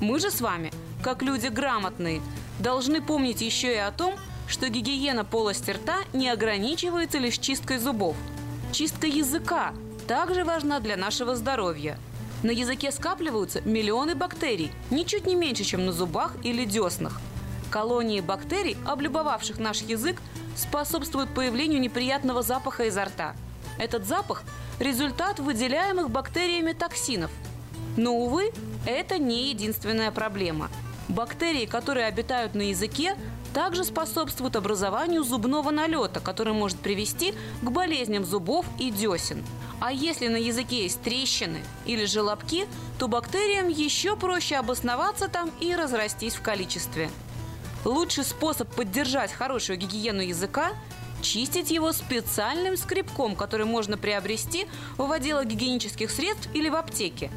Мы же с вами, как люди грамотные, должны помнить еще и о том, что гигиена полости рта не ограничивается лишь чисткой зубов. Чистка языка также важна для нашего здоровья. На языке скапливаются миллионы бактерий, ничуть не меньше, чем на зубах или деснах. Колонии бактерий, облюбовавших наш язык, способствуют появлению неприятного запаха изо рта. Этот запах – результат выделяемых бактериями токсинов. Но, увы, это не единственная проблема – Бактерии, которые обитают на языке, также способствуют образованию зубного налета, который может привести к болезням зубов и десен. А если на языке есть трещины или желобки, то бактериям еще проще обосноваться там и разрастись в количестве. Лучший способ поддержать хорошую гигиену языка – чистить его специальным скребком, который можно приобрести в отделах гигиенических средств или в аптеке.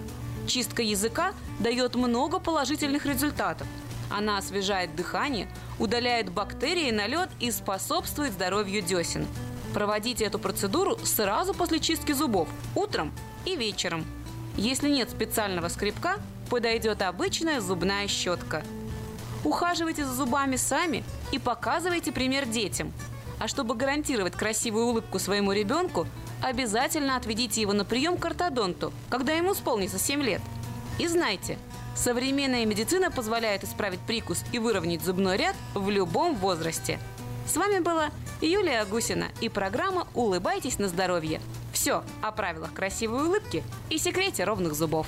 Чистка языка дает много положительных результатов. Она освежает дыхание, удаляет бактерии, налет и способствует здоровью десен. Проводите эту процедуру сразу после чистки зубов, утром и вечером. Если нет специального скребка, подойдет обычная зубная щетка. Ухаживайте за зубами сами и показывайте пример детям. А чтобы гарантировать красивую улыбку своему ребенку, обязательно отведите его на прием к ортодонту, когда ему исполнится 7 лет. И знайте, современная медицина позволяет исправить прикус и выровнять зубной ряд в любом возрасте. С вами была Юлия Гусина и программа «Улыбайтесь на здоровье». Все о правилах красивой улыбки и секрете ровных зубов.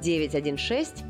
916